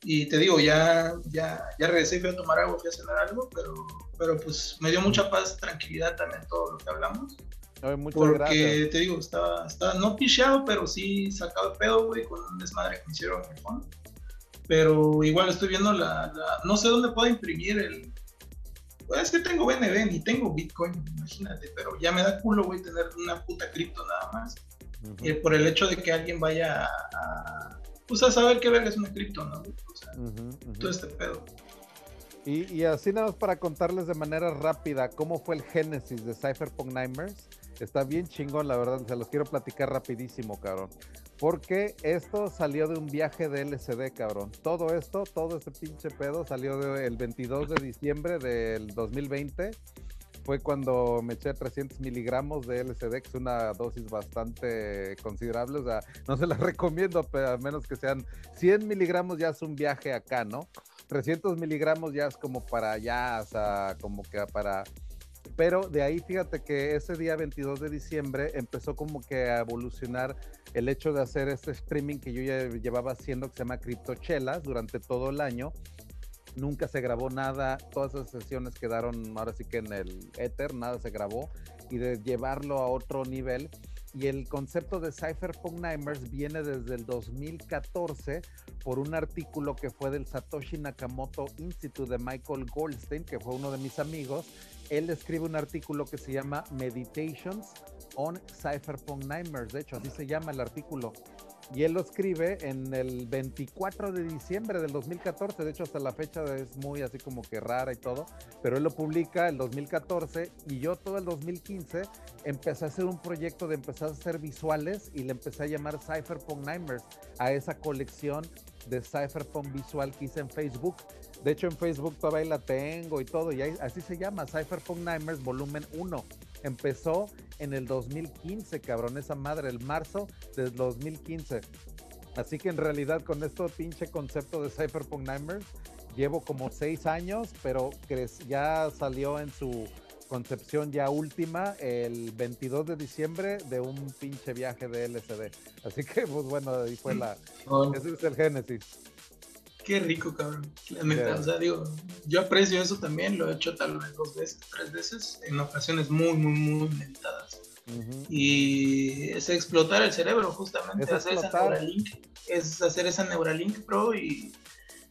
y, te digo, ya, ya, ya regresé, fui a tomar agua, fui a cenar algo, pero, pero pues me dio mucha paz, tranquilidad también todo lo que hablamos. porque te digo, estaba, estaba no picheado, pero sí sacado de pedo, güey, con un desmadre que me hicieron en el fondo. Pero igual estoy viendo la, la no sé dónde puedo imprimir el, es que tengo BNB ni tengo Bitcoin, imagínate, pero ya me da culo, güey, tener una puta cripto nada más. y por el hecho de que alguien vaya a, pues a saber qué verga es una cripto, ¿no? O sea, todo este pedo. Y, y, así nada más para contarles de manera rápida cómo fue el génesis de Cypherpunk Nightmares. Está bien chingón, la verdad, se los quiero platicar rapidísimo, cabrón. Porque esto salió de un viaje de LSD, cabrón. Todo esto, todo este pinche pedo salió el 22 de diciembre del 2020. Fue cuando me eché 300 miligramos de LSD, que es una dosis bastante considerable. O sea, no se la recomiendo, pero a menos que sean 100 miligramos ya es un viaje acá, ¿no? 300 miligramos ya es como para allá, o sea, como que para pero de ahí fíjate que ese día 22 de diciembre empezó como que a evolucionar el hecho de hacer este streaming que yo ya llevaba haciendo que se llama Criptochelas durante todo el año. Nunca se grabó nada, todas esas sesiones quedaron ahora sí que en el éter, nada se grabó y de llevarlo a otro nivel. Y el concepto de Cypherpunk Nightmares viene desde el 2014 por un artículo que fue del Satoshi Nakamoto Institute de Michael Goldstein, que fue uno de mis amigos. Él escribe un artículo que se llama Meditations on Cypherpunk Nightmares. De hecho, así se llama el artículo. Y él lo escribe en el 24 de diciembre del 2014. De hecho, hasta la fecha es muy así como que rara y todo. Pero él lo publica el 2014 y yo todo el 2015 empecé a hacer un proyecto de empezar a hacer visuales y le empecé a llamar Cypherpunk Nightmares a esa colección de Cypherpunk visual que hice en Facebook. De hecho, en Facebook todavía la tengo y todo. Y así se llama Cypherpunk Nightmares Volumen 1 empezó en el 2015, cabrón, esa madre, el marzo del 2015. Así que en realidad con esto pinche concepto de Cypherpunk Nightmares, llevo como seis años, pero ya salió en su concepción ya última el 22 de diciembre de un pinche viaje de LCD. Así que, pues bueno, ahí fue la. Ese es el génesis. Qué rico, cabrón. La o sea, digo, yo aprecio eso también, lo he hecho tal vez dos veces, tres veces, en ocasiones muy, muy, muy meditadas. Y es explotar el cerebro, justamente, es hacer esa Neuralink, es hacer esa Neuralink Pro y,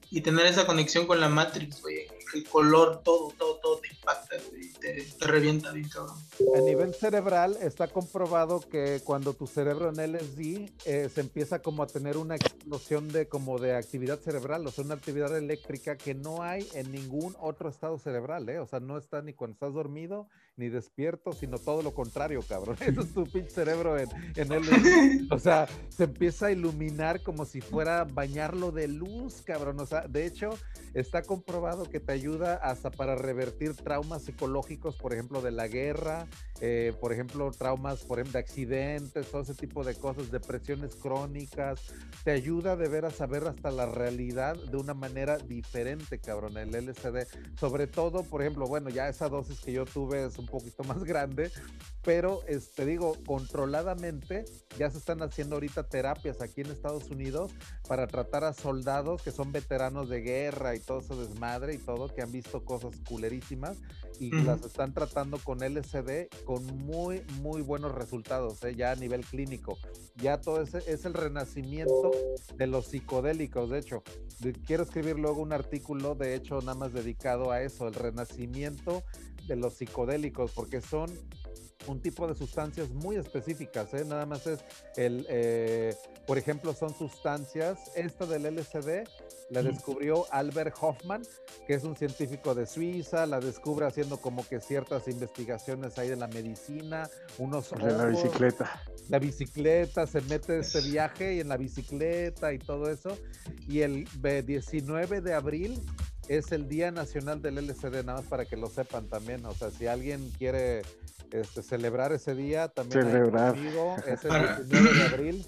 y tener esa conexión con la Matrix, güey el color, todo, todo, todo te impacta y te, revienta bien, cabrón. A nivel cerebral está comprobado que cuando tu cerebro en LSD eh, se empieza como a tener una explosión de como de actividad cerebral, o sea, una actividad eléctrica que no hay en ningún otro estado cerebral, ¿eh? O sea, no está ni cuando estás dormido ni despierto, sino todo lo contrario, cabrón. Eso es tu pinche cerebro en, en LSD. O sea, se empieza a iluminar como si fuera bañarlo de luz, cabrón. O sea, de hecho, está comprobado que te ayuda hasta para revertir traumas psicológicos, por ejemplo, de la guerra, eh, por ejemplo, traumas por ejemplo, de accidentes, todo ese tipo de cosas, depresiones crónicas. Te ayuda de ver a saber hasta la realidad de una manera diferente, cabrón, el LCD. Sobre todo, por ejemplo, bueno, ya esa dosis que yo tuve es un poquito más grande, pero te este, digo, controladamente ya se están haciendo ahorita terapias aquí en Estados Unidos para tratar a soldados que son veteranos de guerra y todo ese desmadre y todo, que han visto cosas culerísimas y las están tratando con LSD con muy, muy buenos resultados, ¿eh? ya a nivel clínico. Ya todo ese es el renacimiento de los psicodélicos. De hecho, quiero escribir luego un artículo, de hecho, nada más dedicado a eso, el renacimiento de los psicodélicos, porque son un tipo de sustancias muy específicas, ¿eh? nada más es el, eh, por ejemplo, son sustancias, esta del LSD la descubrió Albert Hoffman, que es un científico de Suiza, la descubre haciendo como que ciertas investigaciones ahí de la medicina, unos... De la bicicleta. La bicicleta, se mete este viaje y en la bicicleta y todo eso, y el 19 de abril es el Día Nacional del LCD, nada más para que lo sepan también. O sea, si alguien quiere este, celebrar ese día, también celebrar. es el 19 de abril,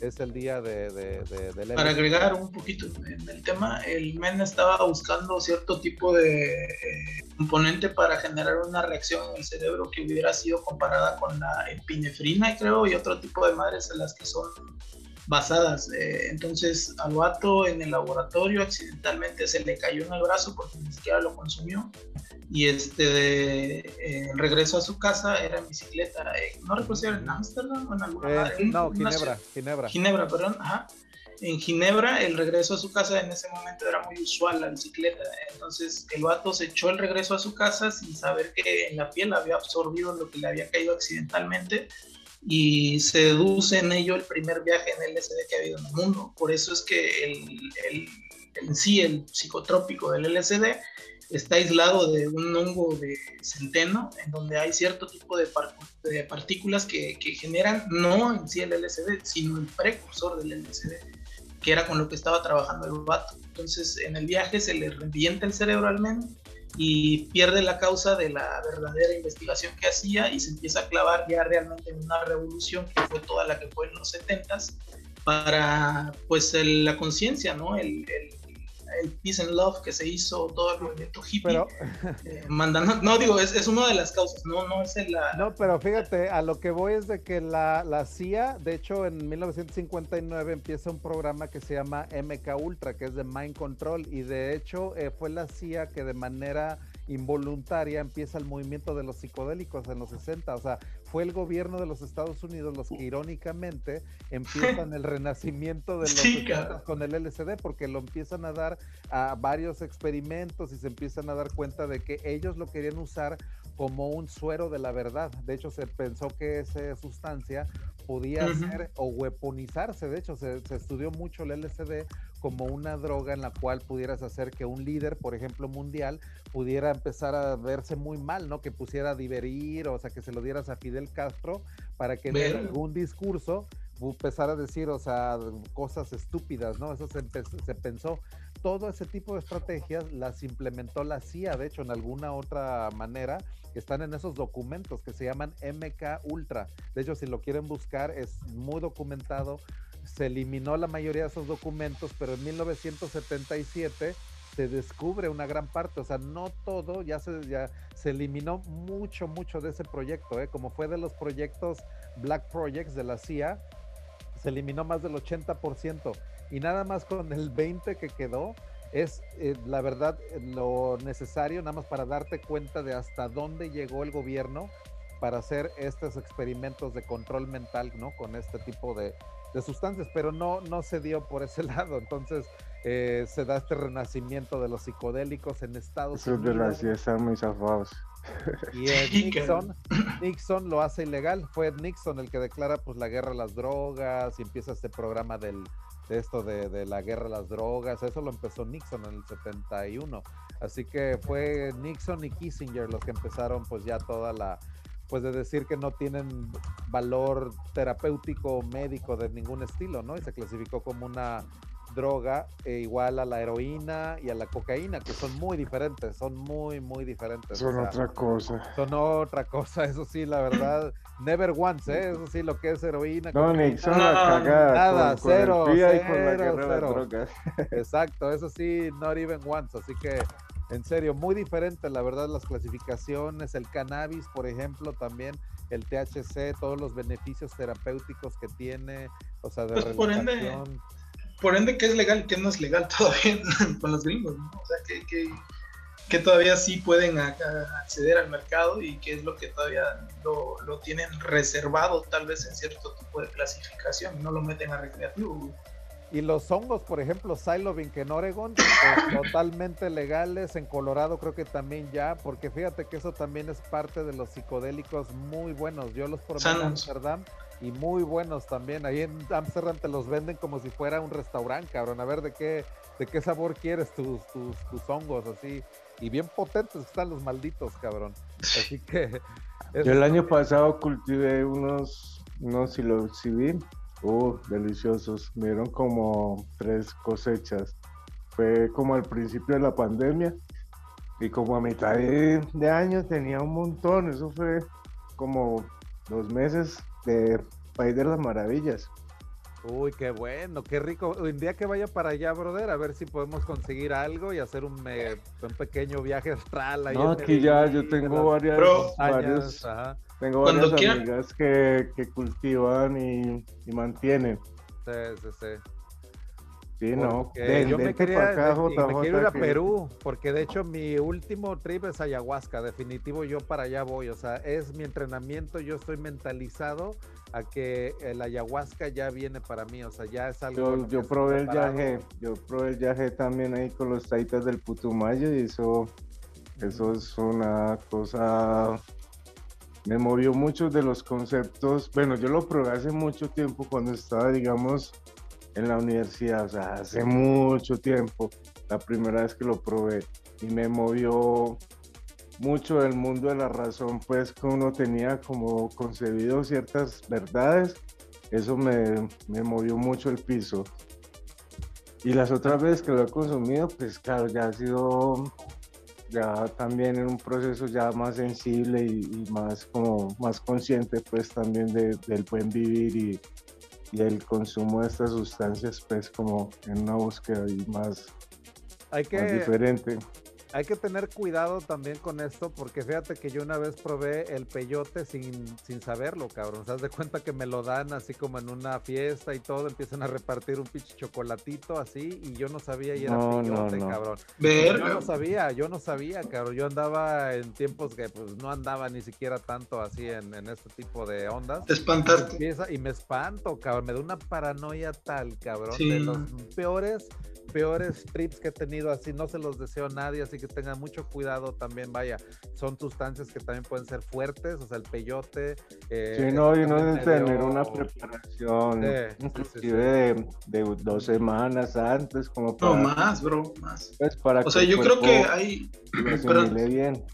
es el día de, de, del Para agregar un poquito en el tema, el MEN estaba buscando cierto tipo de eh, componente para generar una reacción en el cerebro que hubiera sido comparada con la epinefrina, creo, y otro tipo de madres en las que son basadas. Eh, entonces al vato en el laboratorio accidentalmente se le cayó en el brazo porque ni siquiera lo consumió. Y este de, eh, regreso a su casa era en bicicleta. Eh, no recuerdo si era en Ámsterdam o en alguna No, Ginebra, Ginebra. Ginebra, perdón. Ajá. En Ginebra el regreso a su casa en ese momento era muy usual la bicicleta. Entonces el vato se echó el regreso a su casa sin saber que en la piel había absorbido lo que le había caído accidentalmente y se deduce en ello el primer viaje en LSD que ha habido en el mundo. Por eso es que el, el, en sí el psicotrópico del LSD está aislado de un hongo de centeno, en donde hay cierto tipo de, de partículas que, que, generan no en sí el LSD, sino el precursor del LSD, que era con lo que estaba trabajando el vato. Entonces, en el viaje se le revienta el cerebro al menos y pierde la causa de la verdadera investigación que hacía y se empieza a clavar ya realmente en una revolución que fue toda la que fue en los 70 para pues la conciencia, ¿no? El, el Peace and Love que se hizo, todo el movimiento hippie, eh, mandando, no digo, es, es, una de las causas, no, no es la... No, pero fíjate, a lo que voy es de que la, la CIA, de hecho en 1959 empieza un programa que se llama MK Ultra, que es de Mind Control, y de hecho eh, fue la CIA que de manera involuntaria empieza el movimiento de los psicodélicos en los 60. O sea, fue el gobierno de los Estados Unidos los que irónicamente empiezan el renacimiento de los con el LSD porque lo empiezan a dar a varios experimentos y se empiezan a dar cuenta de que ellos lo querían usar como un suero de la verdad. De hecho, se pensó que esa sustancia podía ser o weaponizarse. De hecho, se, se, estudió mucho el LSD como una droga en la cual pudieras hacer que un líder, por ejemplo, mundial, pudiera empezar a verse muy mal, ¿no? Que pusiera a diverir, o sea, que se lo dieras a Fidel Castro para que en algún discurso empezar a decir, o sea, cosas estúpidas, ¿no? Eso se, se, pensó. Todo ese tipo de estrategias las implementó la CIA, de hecho, en alguna otra manera, que están en esos documentos que se llaman MK Ultra. De hecho, si lo quieren buscar, es muy documentado se eliminó la mayoría de esos documentos, pero en 1977 se descubre una gran parte, o sea, no todo, ya se, eliminó mucho, mucho de ese proyecto, ¿eh? como fue de los proyectos Black Projects de la CIA, se eliminó más del 80% y nada más con el 20% que quedó, es eh, la verdad lo necesario nada más para darte cuenta de hasta dónde llegó el gobierno para hacer estos experimentos de control mental, ¿no? Con este tipo de, de sustancias, pero no, no se dio por ese lado. Entonces eh, se da este renacimiento de los psicodélicos en Estados Unidos. de las están muy zafados. Y Nixon, Nixon lo hace ilegal. Fue Nixon el que declara pues la guerra a las drogas y empieza este programa del, de esto de, de, la guerra a las drogas. Eso lo empezó Nixon en el 71. Así que fue Nixon y Kissinger los que empezaron pues ya toda la, pues de decir que no tienen valor terapéutico médico de ningún estilo, ¿no? Y se clasificó como una droga e igual a la heroína y a la cocaína, que son muy diferentes, son muy, muy diferentes. Son otra cosa. Son otra cosa, eso sí, la verdad. Never once, ¿eh? Eso sí, lo que es heroína. No, ni son la cagada. Nada, cero, cero, cero. Exacto, eso sí, not even once, así que en serio, muy diferente, la verdad, las clasificaciones, el cannabis, por ejemplo, también el THC, todos los beneficios terapéuticos que tiene, o sea, de pues por ende, por ende, ¿qué es legal y qué no es legal todavía con los gringos? ¿no? O sea, que, que, todavía sí pueden acceder al mercado y qué es lo que todavía lo, lo, tienen reservado, tal vez en cierto tipo de clasificación, no lo meten a recreativo. Y los hongos, por ejemplo, Silovink en Oregon, pues, totalmente legales. En Colorado creo que también ya, porque fíjate que eso también es parte de los psicodélicos muy buenos. Yo los probé en Amsterdam y muy buenos también. Ahí en Amsterdam te los venden como si fuera un restaurante, cabrón. A ver de qué, de qué sabor quieres tus, tus, tus hongos, así. Y bien potentes están los malditos, cabrón. Así que... Yo el año pasado cultivé unos, unos psilocibin Uh, deliciosos. Me dieron como tres cosechas. Fue como al principio de la pandemia y como a mitad de, año tenía un montón. Eso fue como dos meses de País de las Maravillas. Uy, qué bueno, qué rico. Un día que vaya para allá, brother, a ver si podemos conseguir algo y hacer un, un pequeño viaje astral. no, aquí ya yo tengo varias, varios, tengo varias amigas que, que, cultivan y, y, mantienen. Sí, sí, sí. Sí, no. yo me quería me quiero ir a Perú, porque de hecho mi último trip es ayahuasca. Definitivo, yo para allá voy. O sea, es mi entrenamiento. Yo estoy mentalizado a que el ayahuasca ya viene para mí. O sea, ya es algo. Yo, yo probé el viaje, yo probé el viaje también ahí con los taitas del Putumayo y eso, eso es una cosa me movió muchos de los conceptos. Bueno, yo lo probé hace mucho tiempo cuando estaba, digamos, en la universidad, o sea, hace mucho tiempo, la primera vez que lo probé y me movió mucho el mundo de la razón, pues que uno tenía como concebido ciertas verdades, eso me, me movió mucho el piso. Y las otras veces que lo he consumido, pues claro, ya ha sido ya también en un proceso ya más sensible y, más como más consciente pues también del buen vivir y, y, el consumo de estas sustancias pues como en una búsqueda y más, Hay que, más diferente hay que tener cuidado también con esto, porque fíjate que yo una vez probé el peyote sin, sin saberlo, cabrón. ¿Se das de cuenta que me lo dan así como en una fiesta y todo? Empiezan a repartir un pinche chocolatito así y yo no sabía y era peyote, cabrón. Yo no sabía, yo no sabía, cabrón. Yo andaba en tiempos que pues no andaba ni siquiera tanto así en, este tipo de ondas. Te espantaste. Y, me espanto, cabrón. Me da una paranoia tal, cabrón. De los peores peores trips que he tenido así, no se los deseo a nadie, así que tengan mucho cuidado también, vaya, son sustancias que también pueden ser fuertes, o sea, el peyote. Eh, sí, no, y no deben tener una preparación, inclusive de, dos semanas antes, como para... No, más, bro, más. Pues para o sea, yo creo que hay... bien.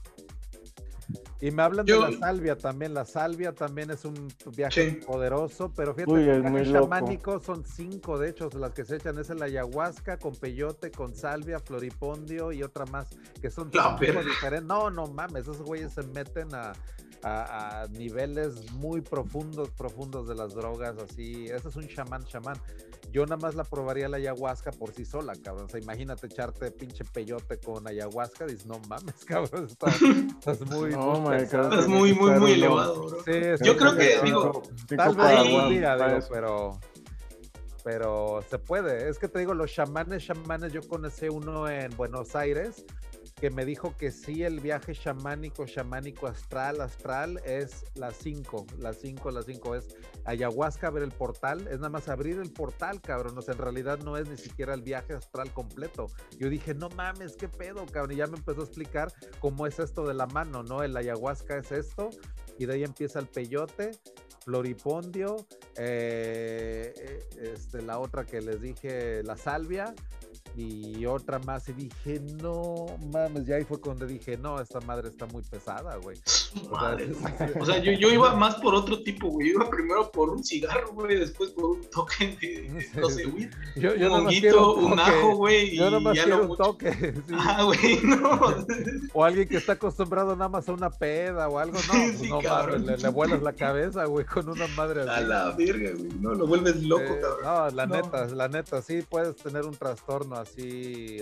Y me hablan de la salvia también. La salvia también es un viaje poderoso, pero fíjate, Uy, el viaje chamánico son cinco, de hecho, las que se echan es el ayahuasca con peyote, con salvia, floripondio y otra más, que son cinco diferentes. No, no mames, esos güeyes se meten a, a, niveles muy profundos, profundos de las drogas, así. Ese es un chamán, chamán. Yo nada más la probaría la ayahuasca por sí sola, cabrón. O sea, imagínate echarte pinche peyote con ayahuasca. Dices, no mames, cabrón. Estás, muy, estás muy, muy, muy elevado, bro. Yo creo que, digo, tal vez algún día, digo, pero pero se puede. Es que te digo, los chamanes, chamanes, yo conocí uno en Buenos Aires que me dijo que sí, el viaje chamánico, chamánico astral, astral es las 5, las 5, las 5 es ayahuasca, ver el portal, es nada más abrir el portal, cabrón, o sea, en realidad no es ni siquiera el viaje astral completo. Yo dije, no mames, qué pedo, cabrón, y ya me empezó a explicar cómo es esto de la mano, ¿no? El ayahuasca es esto, y de ahí empieza el peyote, floripondio, eh, eh, este, la otra que les dije, la salvia, y otra más y dije, no mames, ya ahí fue cuando dije, no, esta madre está muy pesada, güey. O sea, yo, yo, iba más por otro tipo, güey. Iba primero por un cigarro, güey, después por un toque de, no sé, güey. Yo, yo un honguito, un, ajo, güey. Yo nomás ya quiero un toque. Sí. Ah, güey, no. O alguien que está acostumbrado nada más a una peda o algo, no, pues no mames, le, le, vuelas la cabeza, güey, con una madre así. A la verga, güey, no, lo vuelves loco, cabrón. No, la neta, la neta, sí puedes tener un trastorno así,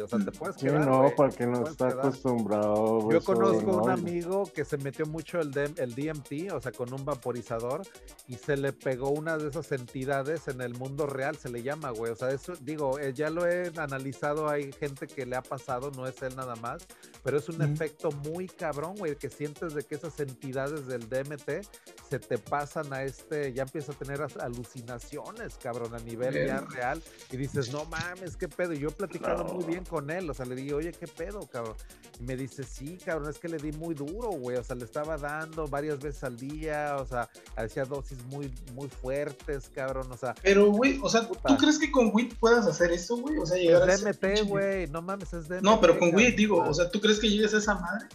o sea, te puedes quedar. Sí, no, porque no está acostumbrado. Yo conozco un amigo que se metió mucho el, el DMT, o sea, con un vaporizador, y se le pegó una de esas entidades en el mundo real, se le llama, güey. O sea, eso, digo, eh, ya lo he analizado, hay gente que le ha pasado, no es él nada más, pero es un efecto muy cabrón, güey, que sientes de que esas entidades del DMT se te pasan a este, ya empieza a tener alucinaciones, cabrón, a nivel ya real, y dices, no mames, qué pedo. Y yo he platicado muy bien con él, o sea, le digo, oye, qué pedo, cabrón. Y me dice, sí, cabrón, es que le di muy duro, güey, o sea, le estaba dando varias veces al día, o sea, hacía dosis muy, muy fuertes, cabrón, o sea. Pero, güey, o sea, ¿tú crees que con WIT puedas hacer eso, güey? O sea, llegar es DMT, güey, no mames, es DMT. No, pero con WIT, digo, o sea, ¿tú crees que llegues a esa madre?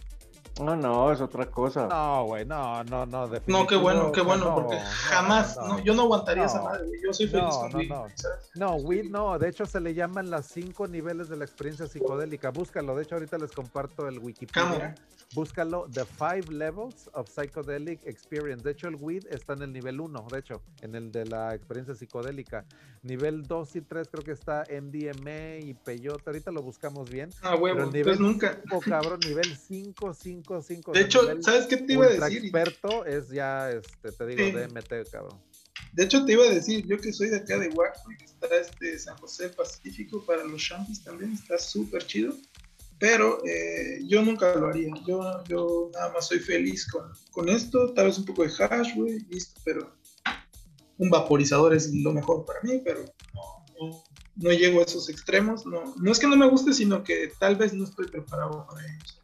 No, no, es otra cosa. No, güey, no, no, no. No, qué bueno, qué bueno, porque jamás, no, yo no aguantaría esa madre, güey. Yo soy feliz con weed. No, no, weed no, de hecho se le llaman las cinco niveles de la experiencia psicodélica. Búscalo, de hecho ahorita les comparto el Wikipedia. Búscalo, The Five Levels of Psychedelic Experience. De hecho, el weed está en el nivel 1, de hecho, en el de la experiencia psicodélica. Nivel 2 y 3 creo que está MDMA y peyote. Ahorita lo buscamos bien. Ah, huevo, pero nivel nunca. cabrón, nivel 5, 5, 5. De hecho, ¿sabes qué te iba a decir? experto es ya, este, te digo, DMT, cabrón. De hecho, te iba a decir, yo que soy de acá de Huaco, que está este San José Pacífico para los Champis también, está súper chido pero eh, yo nunca lo haría. Yo, yo nada más soy feliz con, con esto, tal vez un poco de hash, güey, listo, pero un vaporizador es lo mejor para mí, pero no, no, llego a esos extremos. No, no es que no me guste, sino que tal vez no estoy preparado para ellos.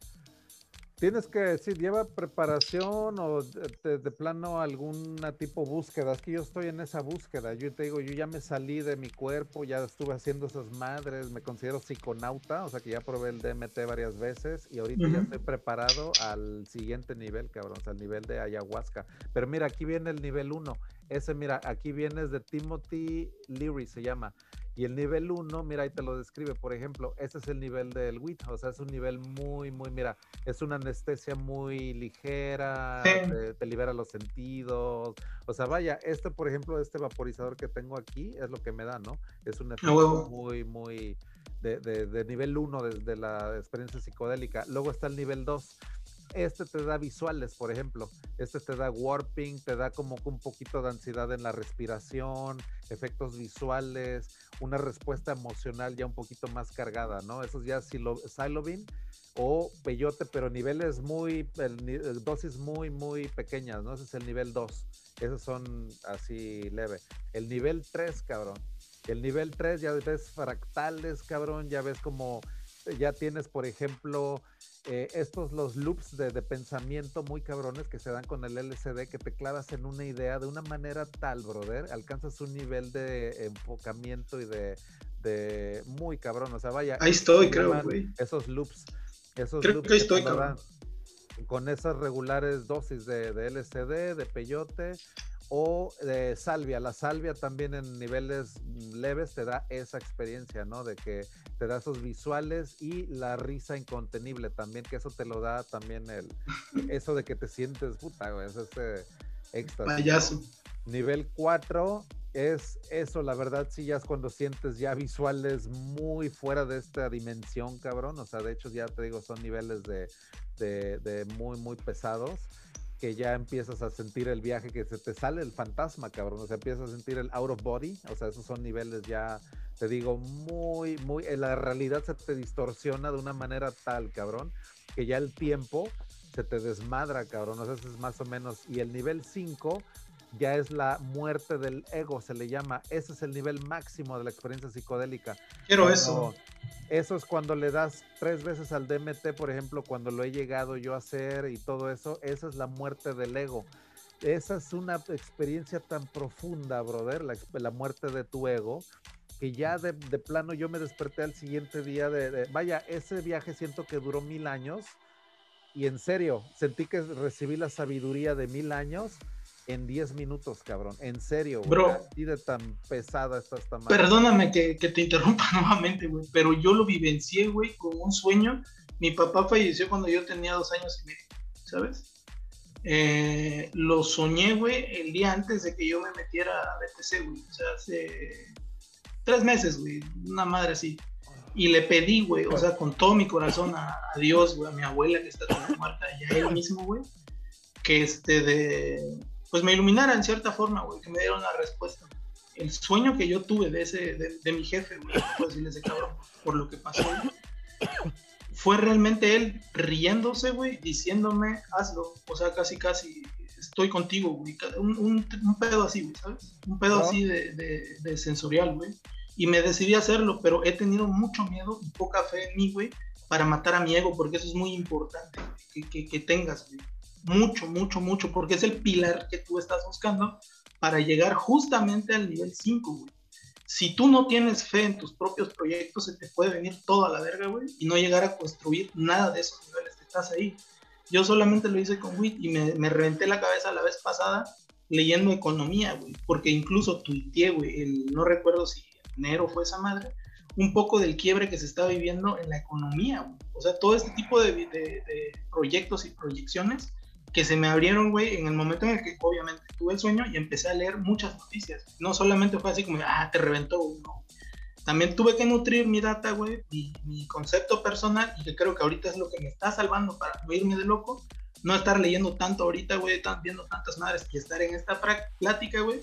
Tienes que decir, lleva preparación o de, plano alguna tipo búsqueda. Es que yo estoy en esa búsqueda. Yo te digo, yo ya me salí de mi cuerpo, ya estuve haciendo esas madres, me considero psiconauta, o sea que ya probé el DMT varias veces y ahorita ya estoy preparado al siguiente nivel, cabrón, o sea, al nivel de ayahuasca. Pero mira, aquí viene el nivel 1. Ese, mira, aquí viene de Timothy Leary, se llama. Y el nivel 1, mira, ahí te lo describe, por ejemplo, ese es el nivel del WIT, o sea, es un nivel muy, muy, mira, es una anestesia muy ligera, te, libera los sentidos, o sea, vaya, este, por ejemplo, este vaporizador que tengo aquí es lo que me da, ¿no? Es un efecto muy, muy de, de, nivel 1 de, de, la experiencia psicodélica. Luego está el nivel 2, este te da visuales, por ejemplo. Este te da warping, te da como un poquito de ansiedad en la respiración, efectos visuales, una respuesta emocional ya un poquito más cargada, ¿no? Eso ya Silobin o peyote, pero niveles muy, dosis muy, muy pequeñas, ¿no? Ese es el nivel 2. Esos son así leve. El nivel 3, cabrón. El nivel 3 ya ves fractales, cabrón, ya ves como ya tienes, por ejemplo, eh, estos los loops de, pensamiento muy cabrones que se dan con el LCD, que te clavas en una idea de una manera tal, brother, alcanzas un nivel de enfocamiento y de, de muy cabrón, o sea, vaya. Ahí estoy, creo, güey. Esos loops. Esos creo que ahí estoy, cabrón. Con esas regulares dosis de, de LCD, de peyote, o de salvia. La salvia también en niveles leves te da esa experiencia, ¿no? De que te da esos visuales y la risa incontenible también, que eso te lo da también el, eso de que te sientes puta, güey, es ese éxtasis. Payaso. Nivel 4 es eso, la verdad, sí, ya es cuando sientes ya visuales muy fuera de esta dimensión, cabrón. O sea, de hecho, ya te digo, son niveles de, de, de muy, muy pesados que ya empiezas a sentir el viaje, que se te sale el fantasma, cabrón. O sea, empiezas a sentir el out of body. O sea, esos son niveles ya, te digo, muy, muy. La realidad se te distorsiona de una manera tal, cabrón, que ya el tiempo se te desmadra, cabrón. O sea, ese es más o menos. Y el nivel 5 ya es la muerte del ego, se le llama. Ese es el nivel máximo de la experiencia psicodélica. Quiero eso. Eso es cuando le das tres veces al DMT, por ejemplo, cuando lo he llegado yo a hacer y todo eso. Esa es la muerte del ego. Esa es una experiencia tan profunda, brother, la, muerte de tu ego, que ya de, plano yo me desperté al siguiente día de, vaya, ese viaje siento que duró mil años y en serio, sentí que recibí la sabiduría de mil años en 10 minutos, cabrón. En serio, güey. Bro. Así de tan pesada está esta madre. Perdóname que, que te interrumpa nuevamente, güey. Pero yo lo vivencié, güey, como un sueño. Mi papá falleció cuando yo tenía dos años y medio, ¿sabes? Eh, lo soñé, güey, el día antes de que yo me metiera a BTC, güey. O sea, hace tres meses, güey. Una madre así. Y le pedí, güey, o sea, con todo mi corazón a, a Dios, güey, a mi abuela que está tan muerta y a él mismo, güey, que este de pues me iluminara en cierta forma, güey, que me dieron la respuesta. El sueño que yo tuve de ese, de, mi jefe, güey, puedo decirle ese cabrón, por lo que pasó, fue realmente él riéndose, güey, diciéndome, hazlo, o sea, casi, casi, estoy contigo, güey, un, un, pedo así, güey, ¿sabes? Un pedo así de, de, sensorial, güey, y me decidí a hacerlo, pero he tenido mucho miedo y poca fe en mí, güey, para matar a mi ego, porque eso es muy importante, que, que, que tengas, güey mucho, mucho, mucho, porque es el pilar que tú estás buscando para llegar justamente al nivel 5, güey. Si tú no tienes fe en tus propios proyectos, se te puede venir todo a la verga, güey, y no llegar a construir nada de esos niveles que estás ahí. Yo solamente lo hice con WIT y me, me reventé la cabeza la vez pasada leyendo economía, güey, porque incluso tuiteé, güey, el, no recuerdo si enero fue esa madre, un poco del quiebre que se está viviendo en la economía, güey. O sea, todo este tipo de, proyectos y proyecciones que se me abrieron, güey, en el momento en el que obviamente tuve el sueño y empecé a leer muchas noticias. No solamente fue así como, ah, te reventó uno. También tuve que nutrir mi data, güey, mi, mi, concepto personal, y que creo que ahorita es lo que me está salvando para no irme de loco. No estar leyendo tanto ahorita, güey, viendo tantas madres y estar en esta plática, güey,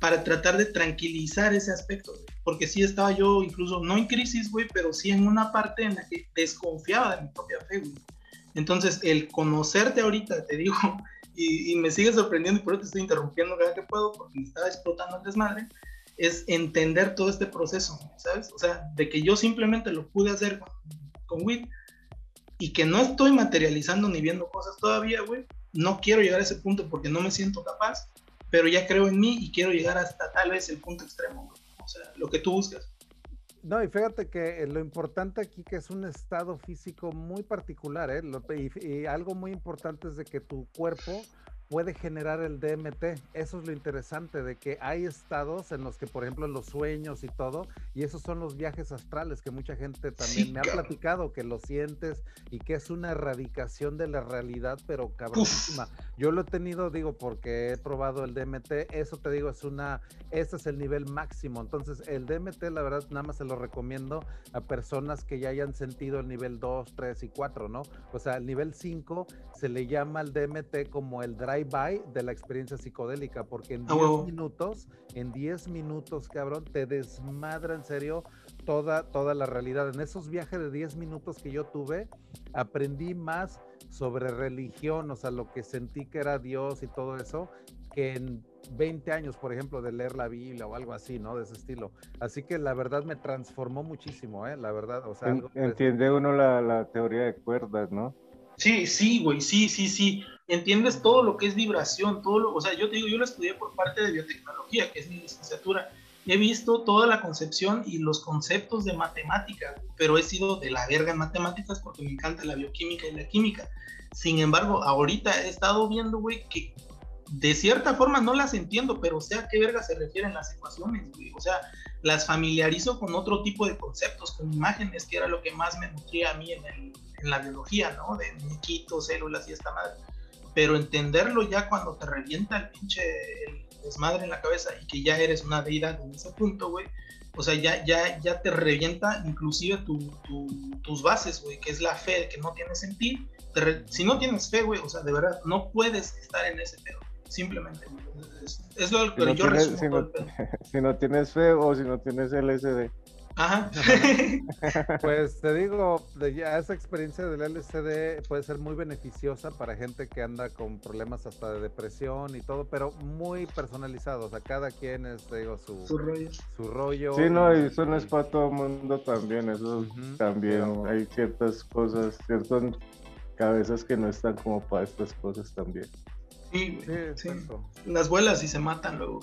para tratar de tranquilizar ese aspecto, Porque sí estaba yo incluso, no en crisis, güey, pero sí en una parte en la que desconfiaba de mi propia fe, güey entonces, el conocerte ahorita, te digo, y, me sigue sorprendiendo y por eso te estoy interrumpiendo cada que puedo porque me estaba explotando el desmadre, es entender todo este proceso, ¿sabes? O sea, de que yo simplemente lo pude hacer con, con WIT y que no estoy materializando ni viendo cosas todavía, güey. No quiero llegar a ese punto porque no me siento capaz, pero ya creo en mí y quiero llegar hasta tal vez el punto extremo, güey. O sea, lo que tú buscas. No, y fíjate que lo importante aquí que es un estado físico muy particular, ¿eh? y, algo muy importante es de que tu cuerpo puede generar el DMT. Eso es lo interesante de que hay estados en los que, por ejemplo, los sueños y todo, y esos son los viajes astrales que mucha gente también me ha platicado, que lo sientes y que es una erradicación de la realidad, pero cabronísima. Yo lo he tenido, digo, porque he probado el DMT, eso te digo, es una, ese es el nivel máximo. Entonces, el DMT, la verdad, nada más se lo recomiendo a personas que ya hayan sentido el nivel 2, 3 y 4, ¿no? O sea, el nivel 5 se le llama al DMT como el drive by de la experiencia psicodélica, porque en 10 minutos, en 10 minutos, cabrón, te desmadra en serio toda, toda la realidad. En esos viajes de 10 minutos que yo tuve, aprendí más sobre religión, o sea, lo que sentí que era Dios y todo eso, que en 20 años, por ejemplo, de leer la Biblia o algo así, ¿no? De ese estilo. Así que la verdad me transformó muchísimo, ¿eh? La verdad, o sea... Entiende uno la, la teoría de cuerdas, ¿no? Sí, sí, güey, sí, sí, sí entiendes todo lo que es vibración, todo lo, o sea, yo te digo, yo lo estudié por parte de biotecnología, que es mi licenciatura. He visto toda la concepción y los conceptos de matemática, pero he sido de la verga en matemáticas porque me encanta la bioquímica y la química. Sin embargo, ahorita he estado viendo, güey, que de cierta forma no las entiendo, pero sé a qué verga se refieren las ecuaciones, güey. O sea, las familiarizo con otro tipo de conceptos, con imágenes, que era lo que más me nutría a mí en, el, la biología, ¿no? De muñequitos, células y esta madre. Pero entenderlo ya cuando te revienta el pinche desmadre en la cabeza y que ya eres una deidad en ese punto, güey. O sea, ya, ya, ya te revienta inclusive tus bases, güey, que es la fe que no tienes en ti. si no tienes fe, güey, o sea, de verdad, no puedes estar en ese pedo. Simplemente, Es, lo que yo resumo. Si no, si no tienes fe o si no tienes LSD. Ajá. pues te digo, ya esa experiencia del LCD puede ser muy beneficiosa para gente que anda con problemas hasta de depresión y todo, pero muy personalizado. O sea, cada quien es, te digo, su, su rollo. Sí, no, y eso no es para todo el mundo también. Eso también hay ciertas cosas, ciertas cabezas que no están como para estas cosas también. Sí, sí, Las vuelas y se matan luego,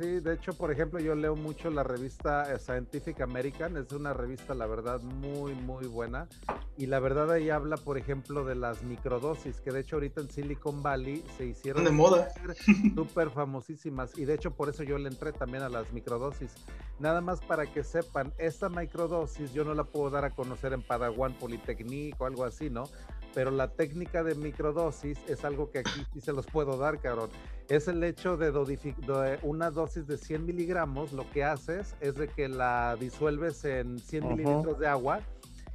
Sí, de hecho, por ejemplo, yo leo mucho la revista eh, Scientific American, es una revista, la verdad, muy, muy buena. Y la verdad ahí habla, por ejemplo, de las microdosis, que de hecho ahorita en Silicon Valley se hicieron de moda. Súper famosísimas. Y de hecho por eso yo le entré también a las microdosis. Nada más para que sepan, esta microdosis yo no la puedo dar a conocer en Padawan Polytechnic o algo así, ¿no? Pero la técnica de microdosis es algo que aquí sí se los puedo dar, cabrón. Es el hecho de, una dosis de 100 miligramos, lo que haces es de que la disuelves en 100 mililitros de agua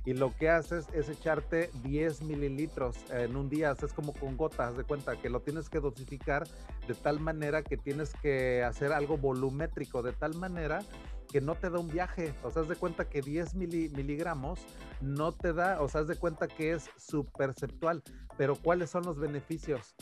y lo que haces es echarte 10 mililitros en un día, haces como con gotas, de cuenta que lo tienes que dosificar de tal manera que tienes que hacer algo volumétrico, de tal manera que no te da un viaje. O sea, haz de cuenta que 10 miligramos no te da, o sea, haz de cuenta que es subperceptual. Pero ¿cuáles son los beneficios?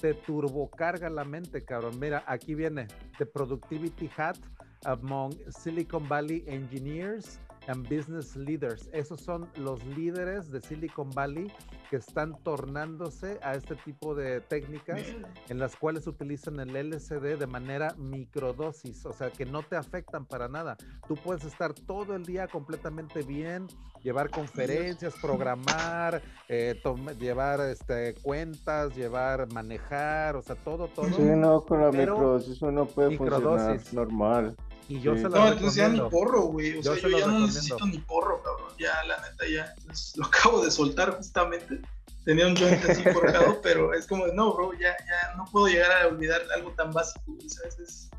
Te turbocarga la mente, cabrón. Mira, aquí viene The Productivity Hat among Silicon Valley Engineers and Business Leaders. Esos son los líderes de Silicon Valley que están tornándose a este tipo de técnicas en las cuales utilizan el LSD de manera microdosis, o sea, que no te afectan para nada. Tú puedes estar todo el día completamente bien, llevar conferencias, programar, eh, llevar este, cuentas, llevar, manejar, o sea, todo, todo. Sí, no, con la microdosis uno puede funcionar normal. Y yo se lo No, entonces ya ni porro, güey. O sea, yo ya no necesito ni porro, cabrón. Ya, la neta, ya. lo acabo de soltar justamente. Tenía un joint así forjado, pero es como, no, bro, ya, ya no puedo llegar a olvidar algo tan básico, ¿sabes? Es,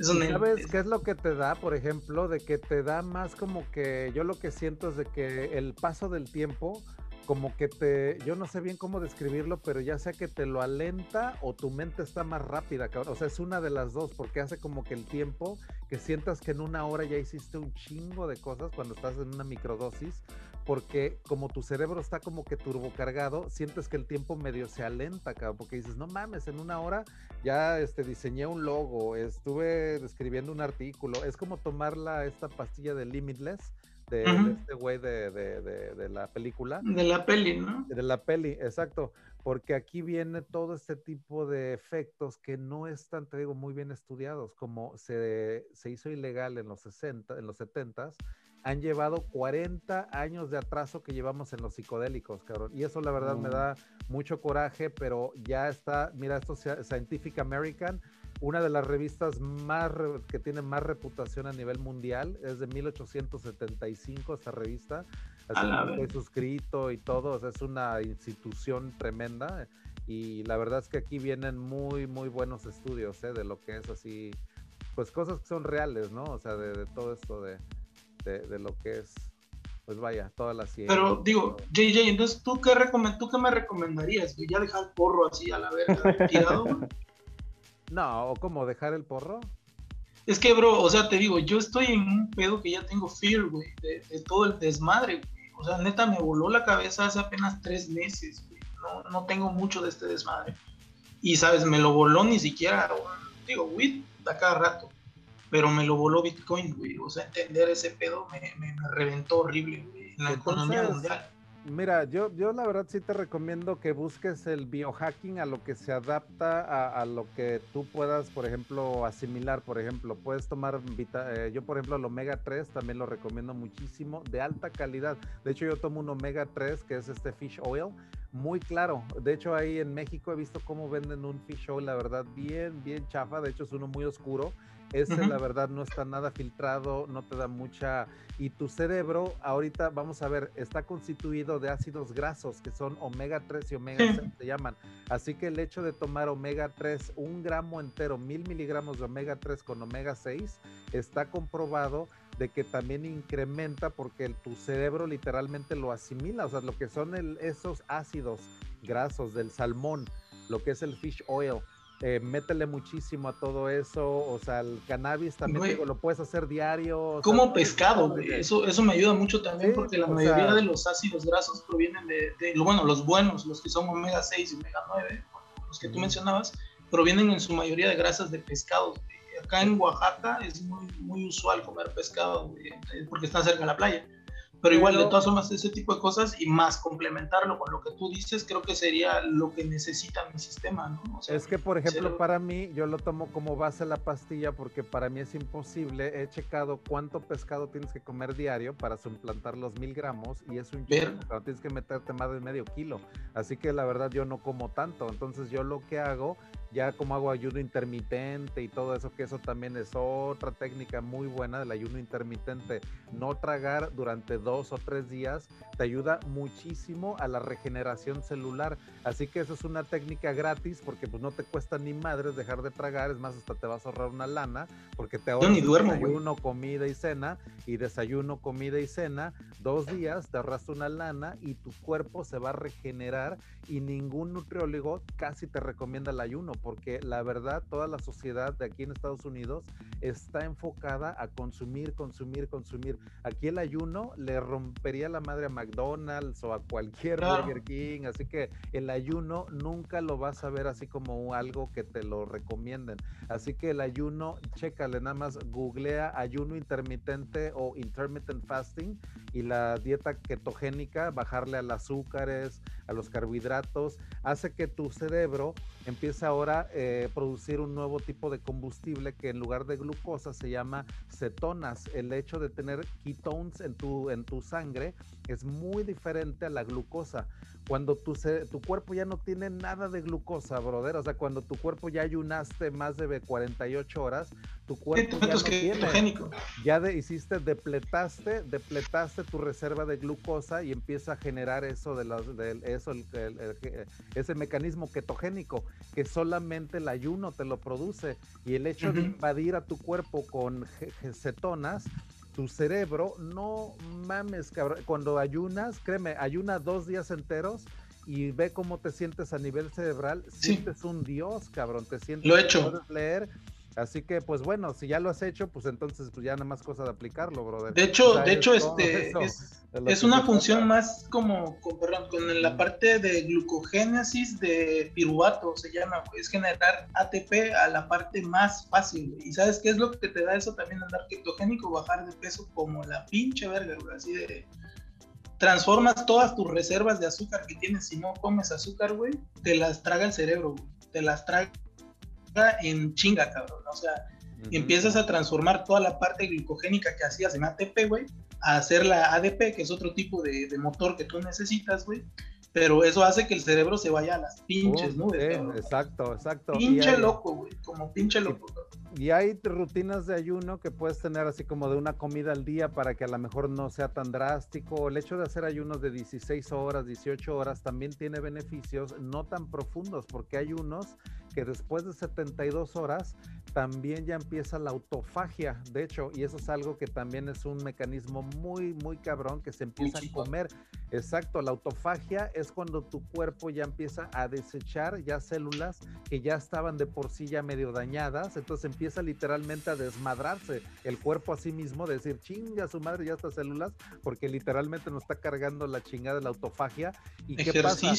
¿Sabes qué es lo que te da, por ejemplo? De que te da más como que yo lo que siento es de que el paso del tiempo como que te, yo no sé bien cómo describirlo, pero ya sea que te lo alenta o tu mente está más rápida, cabrón. O sea, es una de las dos, porque hace como que el tiempo, que sientas que en una hora ya hiciste un chingo de cosas cuando estás en una microdosis, porque como tu cerebro está como que turbocargado, sientes que el tiempo medio se alenta, cabrón, porque dices, no mames, en una hora ya este, diseñé un logo, estuve escribiendo un artículo, es como tomarla esta pastilla de Limitless, de, este güey de, de, la película. De la peli, ¿no? De la peli, exacto. Porque aquí viene todo este tipo de efectos que no están, te digo, muy bien estudiados, como se, se hizo ilegal en los 60, en los 70 han llevado 40 años de atraso que llevamos en los psicodélicos, cabrón. Y eso la verdad me da mucho coraje, pero ya está, mira, esto Scientific American una de las revistas más que tiene más reputación a nivel mundial. Es de 1875 esta revista. Así que suscrito y todo. es una institución tremenda. Y la verdad es que aquí vienen muy, muy buenos estudios ¿eh? de lo que es así, pues cosas que son reales, ¿no? O sea, de, todo esto de, de, lo que es, pues vaya, toda la ciencia. Pero digo, JJ, entonces, ¿tú qué, ¿tú qué me recomendarías? ¿Ya dejar el porro así a la verga tirado? No, ¿o cómo? ¿Dejar el porro? Es que, bro, o sea, te digo, yo estoy en un pedo que ya tengo fear, güey, de, todo el desmadre, güey. O sea, neta, me voló la cabeza hace apenas tres meses, güey. No, no tengo mucho de este desmadre. Y, ¿sabes? Me lo voló ni siquiera, digo, güey, a cada rato. Pero me lo voló Bitcoin, güey. O sea, entender ese pedo me, me, reventó horrible, güey, en la economía mundial. Mira, yo, yo la verdad sí te recomiendo que busques el biohacking a lo que se adapta a, lo que tú puedas, por ejemplo, asimilar. Por ejemplo, puedes tomar, eh, yo por ejemplo el omega 3 también lo recomiendo muchísimo, de alta calidad. De hecho yo tomo un omega 3 que es este fish oil, muy claro. De hecho, ahí en México he visto cómo venden un fish oil, la verdad, bien, bien chafa. De hecho, es uno muy oscuro. Ese, la verdad, no está nada filtrado, no te da mucha. Y tu cerebro, ahorita vamos a ver, está constituido de ácidos grasos que son omega 3 y omega 6, se llaman. Así que el hecho de tomar omega 3, un gramo entero, mil miligramos de omega 3 con omega 6, está comprobado de que también incrementa porque tu cerebro literalmente lo asimila, o sea, lo que son esos ácidos grasos del salmón, lo que es el fish oil. Eh, métele muchísimo a todo eso, o sea, el cannabis también lo puedes hacer diario. Como pescado, eso, eso me ayuda mucho también porque la mayoría de los ácidos grasos provienen de, de, bueno, los buenos, los que son omega 6 y omega 9, los que tú mencionabas, provienen en su mayoría de grasas de pescado acá en Oaxaca es muy, muy usual comer pescado eh, porque está cerca de la playa. Pero igual, de todas formas, ese tipo de cosas y más complementarlo con lo que tú dices, creo que sería lo que necesita mi sistema, ¿no? es que, por ejemplo, para mí, yo lo tomo como base la pastilla porque para mí es imposible. He checado cuánto pescado tienes que comer diario para suplantar los mil gramos y es un pero tienes que meterte más de medio kilo. Así que la verdad, yo no como tanto. Entonces, yo lo que hago ya como hago ayuno intermitente y todo eso, que eso también es otra técnica muy buena del ayuno intermitente. No tragar durante dos o tres días te ayuda muchísimo a la regeneración celular. Así que eso es una técnica gratis porque pues no te cuesta ni madres dejar de tragar, es más, hasta te vas a ahorrar una lana porque te ahorras desayuno, comida y cena y desayuno, comida y cena, dos días te ahorras una lana y tu cuerpo se va a regenerar y ningún nutriólogo casi te recomienda el ayuno porque la verdad toda la sociedad de aquí en Estados Unidos está enfocada a consumir, consumir, consumir. Aquí el ayuno le rompería la madre a McDonald's o a cualquier Burger King, así que el ayuno nunca lo vas a ver así como algo que te lo recomienden. Así que el ayuno, chécale, nada más googlea ayuno intermitente o intermittent fasting y la dieta ketogénica, bajarle al azúcares, a los carbohidratos, hace que tu cerebro empiece ahora a eh, producir un nuevo tipo de combustible que en lugar de glucosa se llama cetonas. El hecho de tener ketones en tu, en tu sangre es muy diferente a la glucosa. Cuando tu, tu cuerpo ya no tiene nada de glucosa, brother, o sea, cuando tu cuerpo ya ayunaste más de 48 horas, tu cuerpo ya no tiene, ya de, hiciste, depletaste, depletaste tu reserva de glucosa y empieza a generar eso de, de eso, ese mecanismo ketogénico que solamente el ayuno te lo produce. Y el hecho de invadir a tu cuerpo con cetonas tu cerebro, no mames, cabrón. Cuando ayunas, créeme, ayuna dos días enteros y ve cómo te sientes a nivel cerebral. Sientes un dios, cabrón. Te sientes. Lo he hecho. Puedes leer Así que, pues bueno, si ya lo has hecho, pues entonces pues ya nada más cosa de aplicarlo, brother. De hecho, de hecho, este es, una función más como, con, perdón, con la parte de glucogénesis de piruvato, se llama, es generar ATP a la parte más fácil. Y sabes qué es lo que te da eso también andar ketogénico, bajar de peso como la pinche verga, así de transformas todas tus reservas de azúcar que tienes. Si no comes azúcar, güey, te las traga el cerebro, te las traga en chinga, cabrón. O sea, empiezas a transformar toda la parte glicogénica que hacías en ATP, güey, a hacer la ADP, que es otro tipo de, de motor que tú necesitas, güey pero eso hace que el cerebro se vaya a las pinches nubes. exacto, exacto. Pinche loco, güey, como pinche loco. Y hay rutinas de ayuno que puedes tener así como de una comida al día para que a lo mejor no sea tan drástico. El hecho de hacer ayunos de 16 horas, 18 horas también tiene beneficios no tan profundos porque hay unos que después de 72 horas también ya empieza la autofagia, de hecho, y eso es algo que también es un mecanismo muy, muy cabrón que se empieza a comer. Exacto, la autofagia es cuando tu cuerpo ya empieza a desechar ya células que ya estaban de por sí ya medio dañadas, entonces empieza literalmente a desmadrarse el cuerpo a sí mismo, decir, chinga su madre ya estas células, porque literalmente nos está cargando la chingada de la autofagia. ¿Y qué pasa?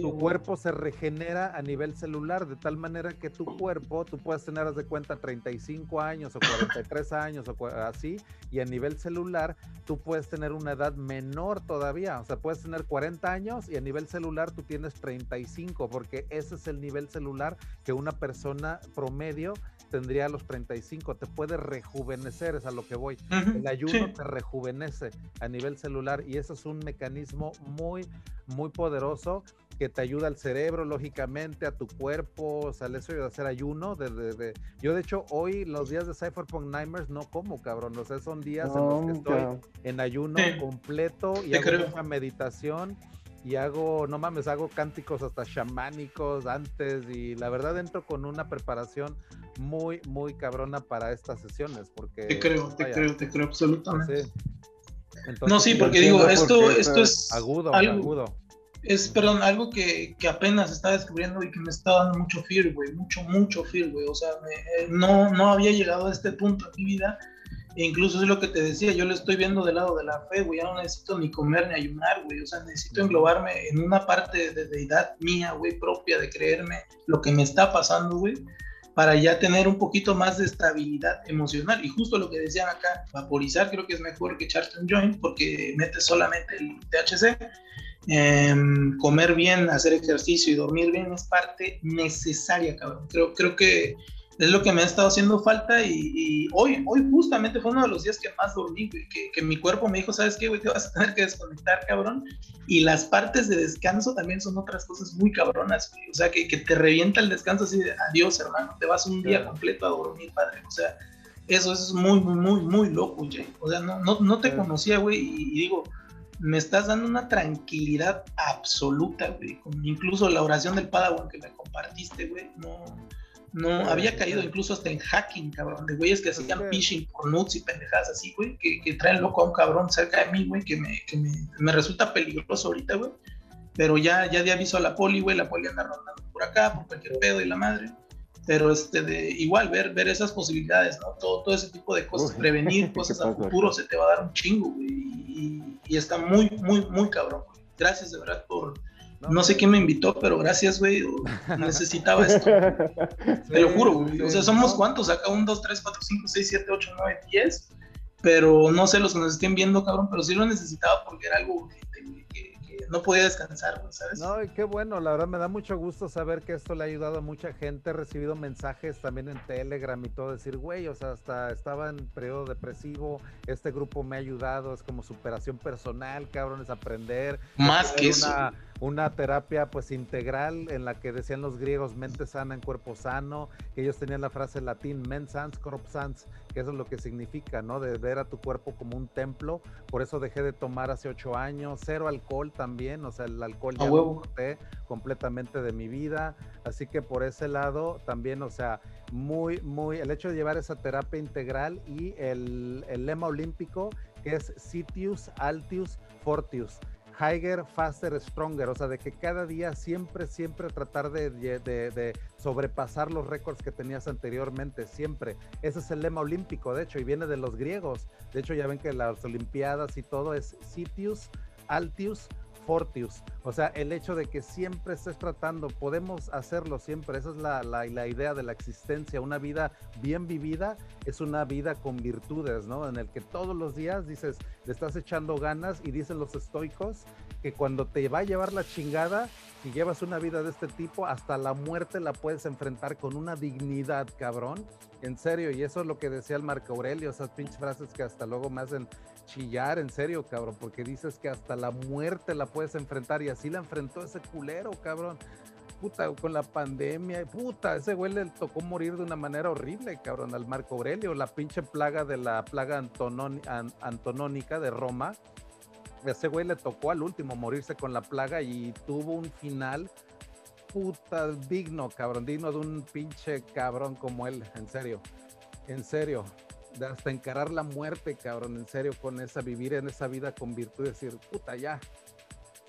tu cuerpo se regenera a nivel celular, de tal manera que tu cuerpo, tú puedes tener, de cuenta, 35 años o 43 años o así, y a nivel celular, tú puedes tener una edad menor todavía, o sea, puedes tener 40 años y a nivel celular tú tienes 35, porque ese es el nivel celular que una persona promedio tendría a los 35, te puede rejuvenecer, es a lo que voy. el ayuno te rejuvenece a nivel celular y eso es un mecanismo muy, muy poderoso que te ayuda al cerebro, lógicamente, a tu cuerpo, o sea, el hecho de hacer ayuno, de, de, yo de hecho hoy, los días de Cypherpunk Nightmares, no como, cabrón, o sea, son días en los que estoy en ayuno completo y hago una meditación y hago, no mames, hago cánticos hasta chamánicos antes y la verdad entro con una preparación muy, muy cabrona para estas sesiones, porque... Te creo, te creo, te creo absolutamente. no, sí, porque digo, esto, esto es... Agudo, agudo es, perdón, algo que, que, apenas estaba descubriendo y que me está dando mucho fear, güey, mucho, mucho fear, güey. O sea, eh, no, no había llegado a este punto en mi vida. E incluso es lo que te decía, yo lo estoy viendo del lado de la fe, güey. Ya no necesito ni comer ni ayunar, güey. O sea, necesito englobarme en una parte de deidad mía, güey, propia, de creerme lo que me está pasando, güey, para ya tener un poquito más de estabilidad emocional. Y justo lo que decían acá, vaporizar creo que es mejor que echarte un joint porque metes solamente el THC Em, comer bien, hacer ejercicio y dormir bien es parte necesaria, cabrón. Creo, creo que es lo que me ha estado haciendo falta y, hoy, hoy justamente fue uno de los días que más dormí, que, que, mi cuerpo me dijo, ¿sabes qué, güey? Te vas a tener que desconectar, cabrón. Y las partes de descanso también son otras cosas muy cabronas, O sea, que, que te revienta el descanso así de, adiós, hermano, te vas un día completo a dormir, padre. O sea, eso, es muy, muy, muy, muy loco, Jay. O sea, no, no, no te conocía, güey, y digo me estás dando una tranquilidad absoluta, güey. incluso la oración del Padawan que me compartiste, güey, no, no había caído incluso hasta en hacking, cabrón, de güeyes que hacían phishing por nuts y pendejadas así, güey, que, que, traen loco a un cabrón cerca de mí, güey, que, me, que me, me, resulta peligroso ahorita, güey. Pero ya, ya di aviso a la poli, güey, la poli anda rondando por acá, por cualquier pedo y la madre. Pero este, de, igual, ver, ver esas posibilidades, ¿no? Todo, todo ese tipo de cosas, prevenir cosas a futuro, se te va a dar un chingo, güey. Y, y está muy, muy, muy cabrón, güey. Gracias de verdad por... No, sé quién me invitó, pero gracias, güey. Necesitaba esto. Te lo juro, güey. O sea, somos cuántos acá, un, dos, tres, cuatro, cinco, seis, siete, ocho, nueve, diez. Pero no sé los que nos estén viendo, cabrón, pero sí lo necesitaba porque era algo no podía descansar, ¿sabes? No, y qué bueno, la verdad me da mucho gusto saber que esto le ha ayudado a mucha gente. He recibido mensajes también en Telegram y todo, decir, güey, o sea, hasta estaba en periodo depresivo, este grupo me ha ayudado, es como superación personal, cabrón, es aprender. Más que eso una terapia pues integral en la que decían los griegos mente sana en cuerpo sano, que ellos tenían la frase latín mens sans corp sans, que eso es lo que significa, ¿no? De ver a tu cuerpo como un templo, por eso dejé de tomar hace ocho años, cero alcohol también, o sea, el alcohol ya lo corté completamente de mi vida, así que por ese lado también, o sea, muy, muy, el hecho de llevar esa terapia integral y el, el lema olímpico que es Sitius Altius Fortius higher, faster, stronger, o sea, de que cada día siempre, siempre tratar de, de, sobrepasar los récords que tenías anteriormente, siempre. Ese es el lema olímpico, de hecho, y viene de los griegos. De hecho, ya ven que las Olimpiadas y todo es Sitius, Altius, Fortius. O sea, el hecho de que siempre estés tratando, podemos hacerlo siempre. Esa es la, la, idea de la existencia. Una vida bien vivida es una vida con virtudes, ¿no? En el que todos los días dices, le estás echando ganas y dicen los estoicos que cuando te va a llevar la chingada, si llevas una vida de este tipo, hasta la muerte la puedes enfrentar con una dignidad, cabrón. En serio, y eso es lo que decía el Marco Aurelio, esas pinches frases que hasta luego me hacen chillar, en serio, cabrón, porque dices que hasta la muerte la puedes enfrentar y así la enfrentó ese culero, cabrón. Puta, con la pandemia, puta, ese güey le tocó morir de una manera horrible, cabrón, al Marco Aurelio, la pinche plaga de la plaga antonónica de Roma. Ese güey le tocó al último morirse con la plaga y tuvo un final puta digno, cabrón, digno de un pinche cabrón como él, en serio, en serio de hasta encarar la muerte, cabrón, en serio, con esa, vivir en esa vida con virtud, decir, puta, ya.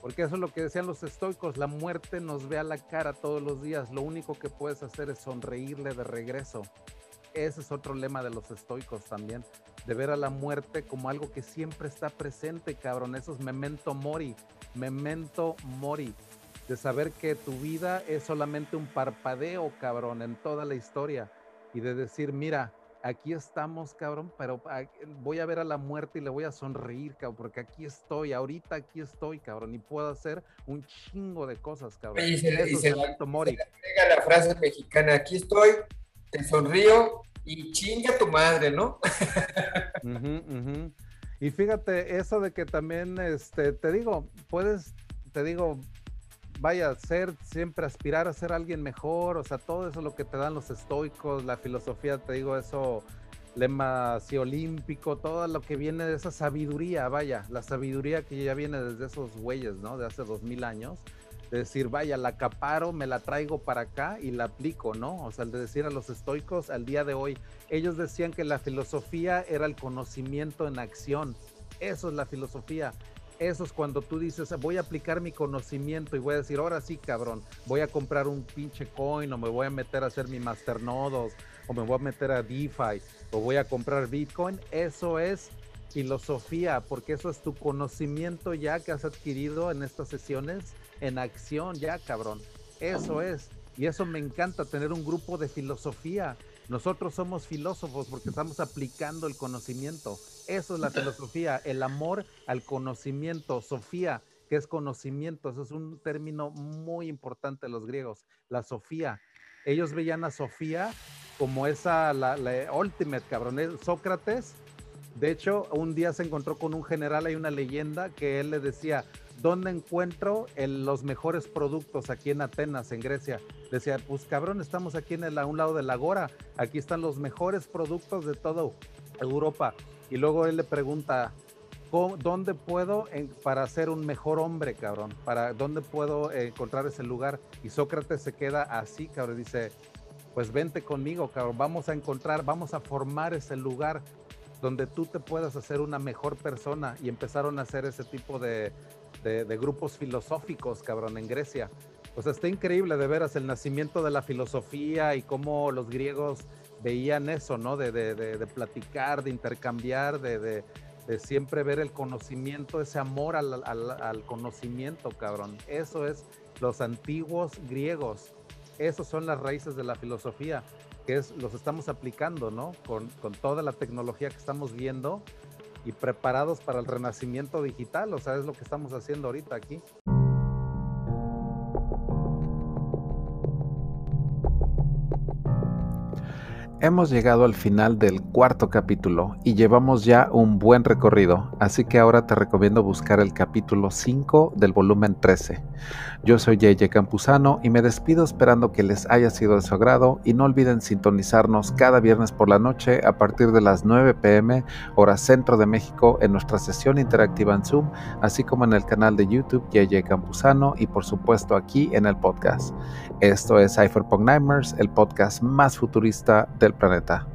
Porque eso es lo que decían los estoicos, la muerte nos ve a la cara todos los días, lo único que puedes hacer es sonreírle de regreso. Ese es otro lema de los estoicos también, de ver a la muerte como algo que siempre está presente, cabrón. Eso es memento mori, memento mori, de saber que tu vida es solamente un parpadeo, cabrón, en toda la historia. Y de decir, mira, aquí estamos, cabrón, pero voy a ver a la muerte y le voy a sonreír, cabrón, porque aquí estoy, ahorita aquí estoy, cabrón, y puedo hacer un chingo de cosas, cabrón. Y se, le la frase mexicana, aquí estoy, te sonrío y chinga tu madre, ¿no? Y fíjate, eso de que también, este, te digo, puedes, te digo, vaya, ser, siempre aspirar a ser alguien mejor, o sea, todo eso es lo que te dan los estoicos, la filosofía, te digo, eso, lema así olímpico, todo lo que viene de esa sabiduría, vaya, la sabiduría que ya viene desde esos güeyes, ¿no? De hace dos mil años, de decir, vaya, la acaparo, me la traigo para acá y la aplico, ¿no? O sea, el de decir a los estoicos al día de hoy, ellos decían que la filosofía era el conocimiento en acción, eso es la filosofía eso es cuando tú dices, voy a aplicar mi conocimiento y voy a decir, ahora sí, cabrón, voy a comprar un pinche coin o me voy a meter a hacer mi masternodos o me voy a meter a DeFi o voy a comprar Bitcoin. Eso es filosofía, porque eso es tu conocimiento ya que has adquirido en estas sesiones en acción ya, cabrón. Eso es. Y eso me encanta, tener un grupo de filosofía. Nosotros somos filósofos porque estamos aplicando el conocimiento. Eso es la filosofía, el amor al conocimiento. Sofía, que es conocimiento, eso es un término muy importante de los griegos, la Sofía. Ellos veían a Sofía como esa, la, la ultimate, cabrón. Sócrates, de hecho, un día se encontró con un general, hay una leyenda que él le decía, ¿dónde encuentro los mejores productos aquí en Atenas, en Grecia? Decía, pues cabrón, estamos aquí en el, a un lado de la Gora, aquí están los mejores productos de toda Europa. Y luego él le pregunta, ¿dónde puedo para ser un mejor hombre, cabrón? ¿Para dónde puedo encontrar ese lugar? Y Sócrates se queda así, cabrón, dice, pues vente conmigo, cabrón, vamos a encontrar, vamos a formar ese lugar donde tú te puedas hacer una mejor persona. Y empezaron a hacer ese tipo de, de, grupos filosóficos, cabrón, en Grecia. O sea, está increíble de veras el nacimiento de la filosofía y cómo los griegos veían eso, ¿no? De, de platicar, de intercambiar, de, siempre ver el conocimiento, ese amor al, conocimiento, cabrón. Eso es los antiguos griegos. Esos son las raíces de la filosofía, que es, los estamos aplicando, ¿no? Con, con toda la tecnología que estamos viendo y preparados para el renacimiento digital. O sea, es lo que estamos haciendo ahorita aquí. Hemos llegado al final del cuarto capítulo y llevamos ya un buen recorrido, así que ahora te recomiendo buscar el capítulo 5 del volumen 13. Yo soy JJ Campuzano y me despido esperando que les haya sido de su agrado y no olviden sintonizarnos cada viernes por la noche a partir de las 9 pm hora centro de México en nuestra sesión interactiva en Zoom, así como en el canal de YouTube JJ Campuzano y por supuesto aquí en el podcast. Esto es Cypherpunk Nightmares, el podcast más futurista de del planeta.